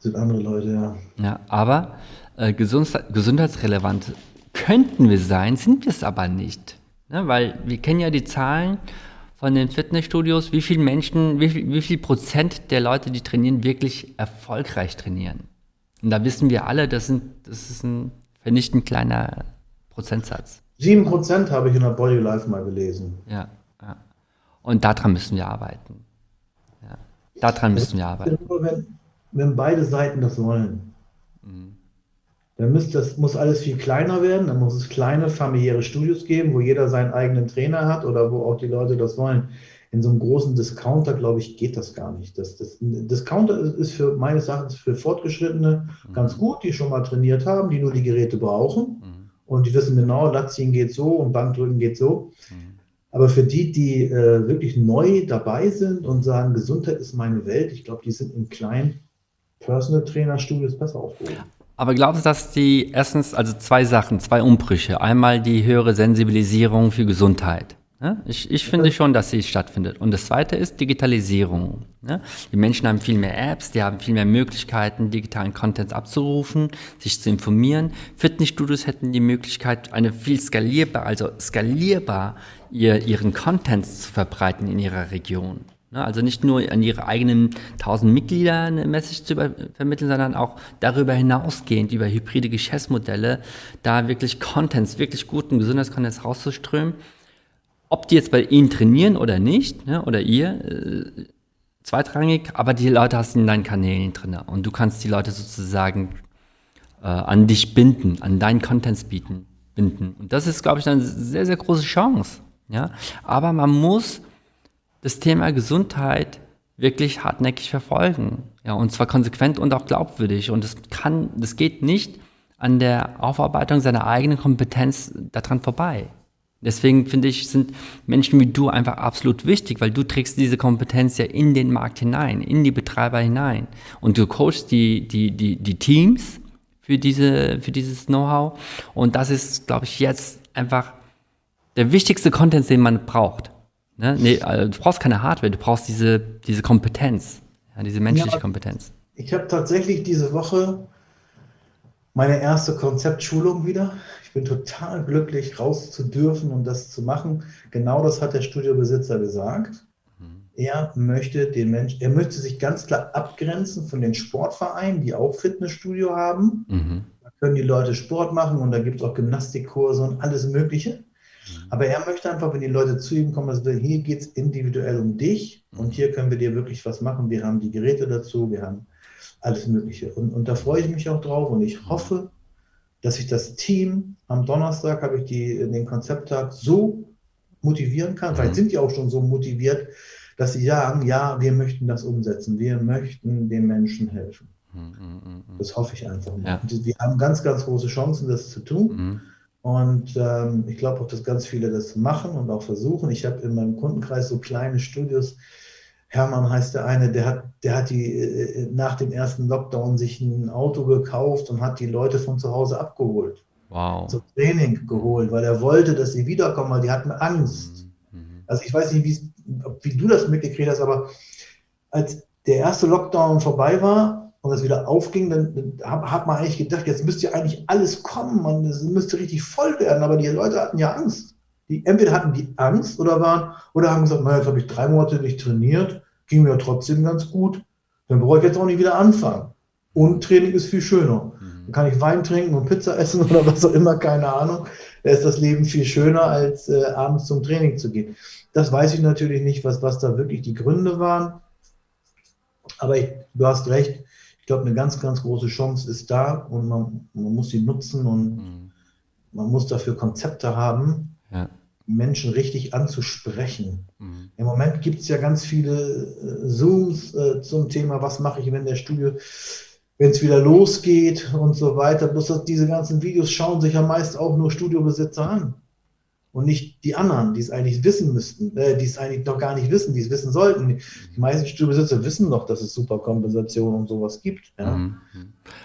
Sind andere Leute, ja. Ja, aber äh, gesundheitsrelevant könnten wir sein, sind wir es aber nicht. Ne? Weil wir kennen ja die Zahlen von den Fitnessstudios, wie viele Menschen, wie viel, wie viel Prozent der Leute, die trainieren, wirklich erfolgreich trainieren. Und da wissen wir alle, das, sind, das ist ein vernichtend kleiner Prozentsatz. Sieben Prozent habe ich in der Body Life mal gelesen. Ja, ja. Und daran müssen wir arbeiten. Ja. Daran müssen wir arbeiten. Nur wenn, wenn beide Seiten das wollen. Dann muss das muss alles viel kleiner werden. Dann muss es kleine familiäre Studios geben, wo jeder seinen eigenen Trainer hat oder wo auch die Leute das wollen. In so einem großen Discounter, glaube ich, geht das gar nicht. Das, das Discounter ist für meines Erachtens für Fortgeschrittene mhm. ganz gut, die schon mal trainiert haben, die nur die Geräte brauchen mhm. und die wissen genau, Latziehen geht so und Bankdrücken geht so. Mhm. Aber für die, die äh, wirklich neu dabei sind und sagen, Gesundheit ist meine Welt, ich glaube, die sind in kleinen Personal Trainer Studios besser aufgehoben. Aber glaubst du, dass die erstens, also zwei Sachen, zwei Umbrüche. Einmal die höhere Sensibilisierung für Gesundheit. Ich, ich finde schon, dass sie stattfindet. Und das zweite ist Digitalisierung. Die Menschen haben viel mehr Apps, die haben viel mehr Möglichkeiten, digitalen Content abzurufen, sich zu informieren. Fitnessstudios hätten die Möglichkeit, eine viel skalierbar, also skalierbar ihr, ihren Content zu verbreiten in ihrer Region. Ne? Also nicht nur an ihre eigenen 1000 Mitglieder eine Message zu vermitteln, sondern auch darüber hinausgehend über hybride Geschäftsmodelle, da wirklich Contents, wirklich guten Gesundheitscontents rauszuströmen. Ob die jetzt bei Ihnen trainieren oder nicht, ne, oder ihr, äh, zweitrangig, aber die Leute hast du in deinen Kanälen drin und du kannst die Leute sozusagen äh, an dich binden, an deinen Contents bieten, binden. Und das ist, glaube ich, eine sehr, sehr große Chance. Ja? Aber man muss das Thema Gesundheit wirklich hartnäckig verfolgen. Ja, und zwar konsequent und auch glaubwürdig. Und das kann, das geht nicht an der Aufarbeitung seiner eigenen Kompetenz daran vorbei. Deswegen finde ich, sind Menschen wie du einfach absolut wichtig, weil du trägst diese Kompetenz ja in den Markt hinein, in die Betreiber hinein. Und du coachst die, die, die, die Teams für, diese, für dieses Know-how. Und das ist, glaube ich, jetzt einfach der wichtigste Content, den man braucht. Ne? Nee, also du brauchst keine Hardware, du brauchst diese, diese Kompetenz, ja, diese menschliche ja, Kompetenz. Ich habe tatsächlich diese Woche meine erste Konzeptschulung wieder. Ich bin total glücklich, raus zu dürfen und das zu machen. Genau das hat der Studiobesitzer gesagt. Mhm. Er möchte den Mensch, er möchte sich ganz klar abgrenzen von den Sportvereinen, die auch Fitnessstudio haben. Mhm. Da können die Leute Sport machen und da gibt es auch Gymnastikkurse und alles Mögliche. Mhm. Aber er möchte einfach, wenn die Leute zu ihm kommen, also hier geht es individuell um dich und mhm. hier können wir dir wirklich was machen. Wir haben die Geräte dazu, wir haben alles Mögliche. Und, und da freue ich mich auch drauf und ich hoffe, dass ich das Team am Donnerstag habe ich die, den Konzepttag so motivieren kann. Vielleicht mhm. sind die auch schon so motiviert, dass sie sagen, ja, wir möchten das umsetzen, wir möchten den Menschen helfen. Das hoffe ich einfach. Ja. Wir haben ganz, ganz große Chancen, das zu tun. Und ähm, ich glaube auch, dass ganz viele das machen und auch versuchen. Ich habe in meinem Kundenkreis so kleine Studios. Hermann heißt der eine, der hat, der hat die äh, nach dem ersten Lockdown sich ein Auto gekauft und hat die Leute von zu Hause abgeholt. Wow. Zum Training geholt, weil er wollte, dass sie wiederkommen, weil die hatten Angst. Mhm. Also ich weiß nicht, wie du das mitgekriegt hast, aber als der erste Lockdown vorbei war, und das wieder aufging, dann, dann hat man eigentlich gedacht, jetzt müsste eigentlich alles kommen, man, es müsste richtig voll werden, aber die Leute hatten ja Angst. Die, entweder hatten die Angst oder waren, oder haben gesagt, naja, jetzt habe ich drei Monate nicht trainiert, ging mir trotzdem ganz gut, dann brauche ich jetzt auch nicht wieder anfangen. Und Training ist viel schöner. Mhm. Dann kann ich Wein trinken und Pizza essen [LAUGHS] oder was auch immer, keine Ahnung. Da ist das Leben viel schöner, als äh, abends zum Training zu gehen. Das weiß ich natürlich nicht, was, was da wirklich die Gründe waren. Aber ich, du hast recht, ich glaube, eine ganz, ganz große Chance ist da und man, man muss sie nutzen und mhm. man muss dafür Konzepte haben, ja. Menschen richtig anzusprechen. Mhm. Im Moment gibt es ja ganz viele äh, Zooms äh, zum Thema, was mache ich, wenn der Studio, wenn es wieder losgeht und so weiter. Bloß diese ganzen Videos schauen sich ja meist auch nur Studiobesitzer an und nicht die anderen, die es eigentlich wissen müssten, äh, die es eigentlich noch gar nicht wissen, die es wissen sollten. Die meisten Studiobesitzer wissen doch, dass es Superkompensation und sowas gibt. Ja. Mhm.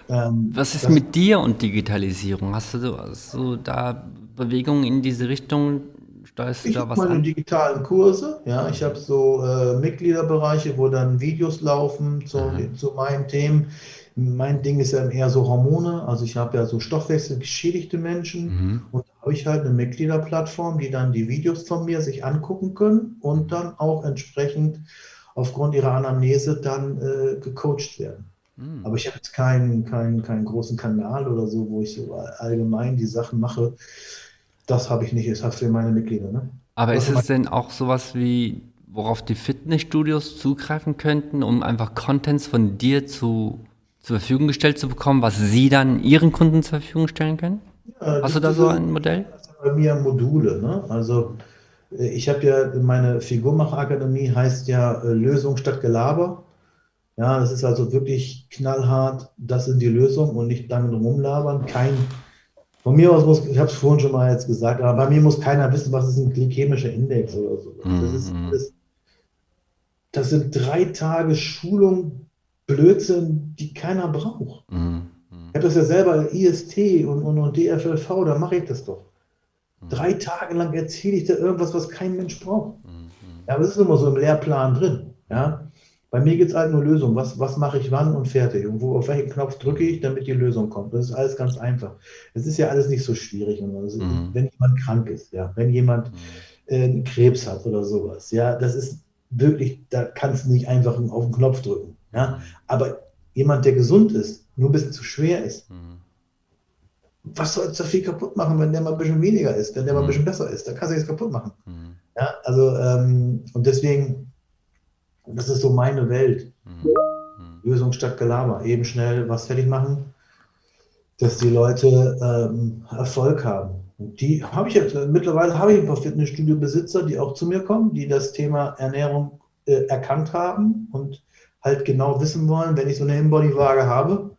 Ähm, Was ist mit dir und Digitalisierung? Hast du, hast du da Bewegungen in diese Richtung steuerst du Ich da was meine an? digitalen Kurse, ja, ich habe so äh, Mitgliederbereiche, wo dann Videos laufen zu, zu meinen Themen. Mein Ding ist ja eher so Hormone, also ich habe ja so stoffwechselgeschädigte Menschen Mhm. und habe ich halt eine Mitgliederplattform, die dann die Videos von mir sich angucken können und dann auch entsprechend aufgrund ihrer Anamnese dann äh, gecoacht werden. Mhm. Aber ich habe jetzt keinen, keinen, keinen großen Kanal oder so, wo ich so allgemein die Sachen mache. Das habe ich nicht, ist halt für meine Mitglieder, ne? Aber Was ist du es denn auch sowas wie, worauf die Fitnessstudios zugreifen könnten, um einfach Contents von dir zu, zur Verfügung gestellt zu bekommen, was sie dann ihren Kunden zur Verfügung stellen können? Ja, Hast du das- da so das- ein Modell? Das bei mir Module. Ne? Also äh, ich habe ja meine Figurmachakademie heißt ja äh, Lösung statt Gelaber. Ja, das ist also wirklich knallhart. Das sind die Lösungen und nicht lange rumlabern. Kein von mir aus muss, ich habe es vorhin schon mal jetzt gesagt, aber bei mir muss keiner wissen, was ist ein glykämischer Index oder so. Das ist Mhm. alles, das sind drei Tage Schulung, Blödsinn, die keiner braucht. Mhm. Habe das ja selber IST und, und, und DFLV, da mache ich das doch. Drei Tage lang erzähle ich da irgendwas, was kein Mensch braucht. Mhm. Ja, aber es ist immer so im Lehrplan drin. Ja? Bei mir gibt es halt nur Lösungen. Was, was mache ich wann und fertig? Und wo, auf welchen Knopf drücke ich, damit die Lösung kommt? Das ist alles ganz einfach. Es ist ja alles nicht so schwierig. Und also, Mhm. Wenn jemand krank ist, ja, wenn jemand äh, Krebs hat oder sowas, ja, das ist wirklich, da kannst du nicht einfach auf den Knopf drücken. Ja? Aber jemand, der gesund ist, nur ein bisschen zu schwer ist, Mhm. was sollst du da viel kaputt machen, wenn der mal ein bisschen weniger ist, wenn der mal ein Mhm. bisschen besser ist? Da kannst du nichts kaputt machen. Mhm. Ja, also, ähm, und deswegen, das ist so meine Welt. Mhm. Lösung statt Gelaber. Eben schnell was fertig machen, dass die Leute ähm, Erfolg haben. Und die habe ich jetzt, mittlerweile habe ich ein paar Fitnessstudio-Besitzer, die auch zu mir kommen, die das Thema Ernährung äh, erkannt haben und halt genau wissen wollen, wenn ich so eine Inbody-Waage habe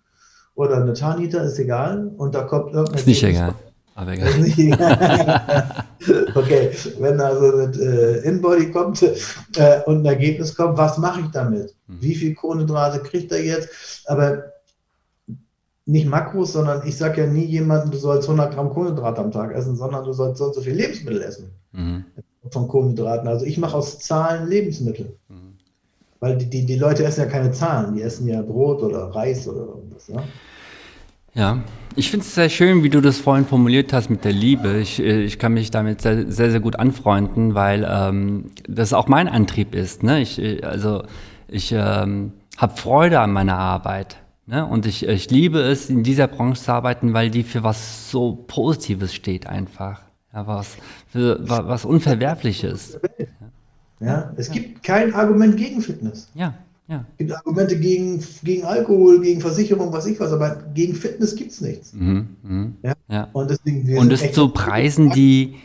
oder eine Tarniter, ist egal, und da kommt irgendein Ist nicht egal. Aber das egal. [LAUGHS] ist nicht egal. [LAUGHS] okay, wenn also ein äh, Inbody kommt äh, und ein Ergebnis kommt, was mache ich damit? Mhm. Wie viel Kohlenhydrate kriegt er jetzt? Aber nicht Makros, sondern ich sage ja nie jemandem, du sollst 100 Gramm Kohlenhydrate am Tag essen, sondern du sollst so und so viel Lebensmittel essen Mhm. von Kohlenhydraten. Also ich mache aus Zahlen Lebensmittel. Mhm. Weil die, die, die Leute essen ja keine Zahlen, die essen ja Brot oder Reis oder irgendwas. Ja? Ja, ich finde es sehr schön, wie du das vorhin formuliert hast mit der Liebe. Ich, äh, ich kann mich damit sehr, sehr, sehr gut anfreunden, weil ähm, das auch mein Antrieb ist. Ne? Ich, äh, also ich ähm, habe Freude an meiner Arbeit. Ne? Und ich, ich liebe es, in dieser Branche zu arbeiten, weil die für was so Positives steht einfach. Ja, was, für, wa- was Unverwerfliches. Ja? Es gibt kein Argument gegen Fitness. Ja, ja. Es gibt Argumente gegen, gegen Alkohol, gegen Versicherung, was ich was, aber gegen Fitness gibt es nichts. Mhm, mhm. Ja? ja. Und deswegen, Und sind es zu Preisen, die,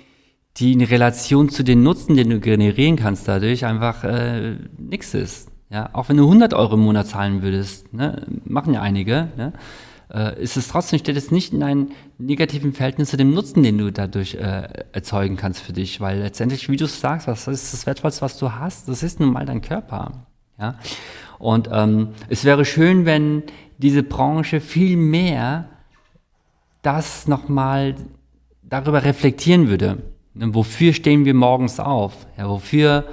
die in Relation zu den Nutzen, den du generieren kannst, dadurch einfach äh, nix ist. Ja, auch wenn du 100 Euro im Monat zahlen würdest, ne, machen ja einige, ne, äh, ist es trotzdem, steht es nicht in einem negativen Verhältnis zu dem Nutzen, den du dadurch äh, erzeugen kannst für dich, weil letztendlich, wie du es sagst, was ist das Wertvollste, was du hast? Das ist nun mal dein Körper. Ja? Und ähm, es wäre schön, wenn diese Branche viel mehr das nochmal darüber reflektieren würde. Ne, Wofür stehen wir morgens auf? Ja, wofür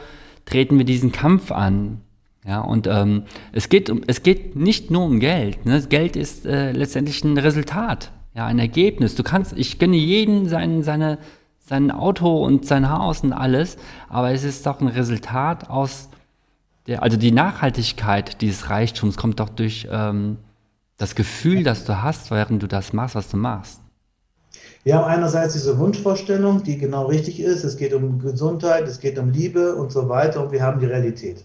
treten wir diesen Kampf an? Ja, und ähm, es, geht um, es geht nicht nur um Geld. Ne? Geld ist äh, letztendlich ein Resultat, ja, ein Ergebnis. Du kannst, ich gönne jeden sein, seine, sein Auto und sein Haus und alles, aber es ist doch ein Resultat aus der, also die Nachhaltigkeit dieses Reichtums kommt doch durch ähm, das Gefühl, das du hast, während du das machst, was du machst. Wir haben einerseits diese Wunschvorstellung, die genau richtig ist. Es geht um Gesundheit, es geht um Liebe und so weiter. Und wir haben die Realität.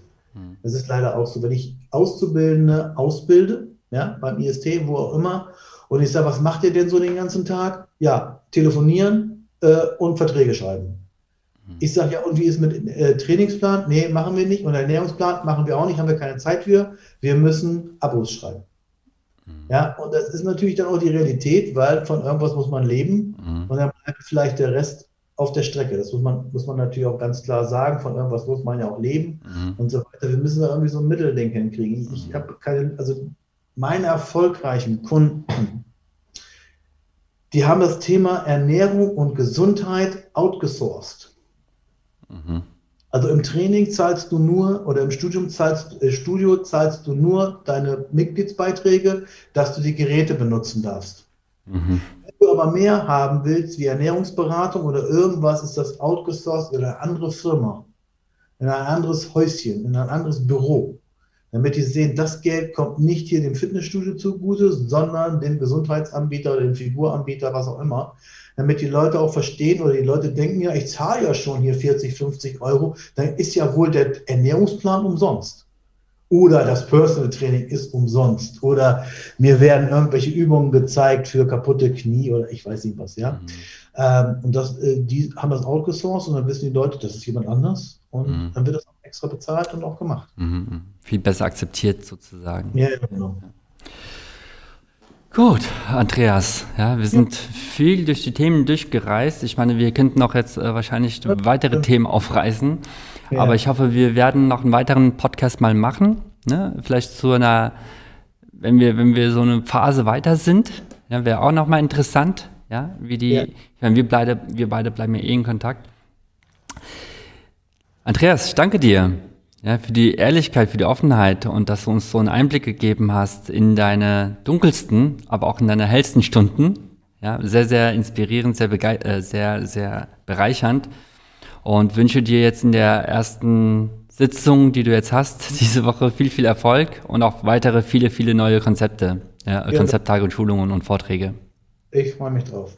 Das ist leider auch so. Wenn ich Auszubildende ausbilde, ja, beim IST, wo auch immer, und ich sage, was macht ihr denn so den ganzen Tag? Ja, telefonieren äh, und Verträge schreiben. Ich sage, ja, und wie ist mit äh, Trainingsplan? Nee, machen wir nicht. Und Ernährungsplan machen wir auch nicht, haben wir keine Zeit für. Wir müssen Abos schreiben. Ja, und das ist natürlich dann auch die Realität, weil von irgendwas muss man leben Mhm. und dann bleibt vielleicht der Rest auf der Strecke. Das muss man, muss man natürlich auch ganz klar sagen. Von irgendwas muss man ja auch leben Mhm. und so weiter. Wir müssen da irgendwie so ein Mittelding hinkriegen. Ich, ich habe keine, also meine erfolgreichen Kunden, die haben das Thema Ernährung und Gesundheit outgesourced. Mhm. Also im Training zahlst du nur oder im Studium zahlst, äh, Studio zahlst du nur deine Mitgliedsbeiträge, dass du die Geräte benutzen darfst. Mhm. Wenn du aber mehr haben willst, wie Ernährungsberatung oder irgendwas, ist das outgesourced oder eine andere Firma, in ein anderes Häuschen, in ein anderes Büro damit die sehen, das Geld kommt nicht hier dem Fitnessstudio zugute, sondern dem Gesundheitsanbieter dem Figuranbieter, was auch immer, damit die Leute auch verstehen oder die Leute denken, ja, ich zahle ja schon hier 40, 50 Euro, dann ist ja wohl der Ernährungsplan umsonst. Oder das Personal Training ist umsonst. Oder mir werden irgendwelche Übungen gezeigt für kaputte Knie oder ich weiß nicht was, ja. Mhm. Ähm, und das, äh, die haben das outgesourced und dann wissen die Leute, das ist jemand anders. Und mhm. dann wird das auch extra bezahlt und auch gemacht. Mhm. mhm. Viel besser akzeptiert sozusagen. Ja, genau. Gut, Andreas, ja, wir sind ja. viel durch die Themen durchgereist. Ich meine, wir könnten auch jetzt äh, wahrscheinlich ja, weitere ja. Themen aufreißen. Aber ich hoffe, wir werden noch einen weiteren Podcast mal machen. Ne? Vielleicht zu einer, wenn wir, wenn wir so eine Phase weiter sind, ja, wäre auch nochmal interessant, ja, wie die, ich meine, wir beide, wir beide bleiben ja eh in Kontakt. Andreas, ich danke dir ja, für die Ehrlichkeit, für die Offenheit und dass du uns so einen Einblick gegeben hast in deine dunkelsten, aber auch in deine hellsten Stunden. Ja, sehr, sehr inspirierend, sehr, äh, sehr, sehr bereichernd und wünsche dir jetzt in der ersten Sitzung, die du jetzt hast, [LAUGHS] diese Woche viel, viel Erfolg und auch weitere viele, viele neue Konzepte, ja, ja. Konzepttage und Schulungen und Vorträge. Ich freue mich drauf.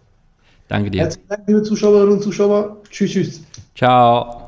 Danke dir. Herzlichen Dank, liebe Zuschauerinnen und Zuschauer. Tschüss, tschüss. Ciao.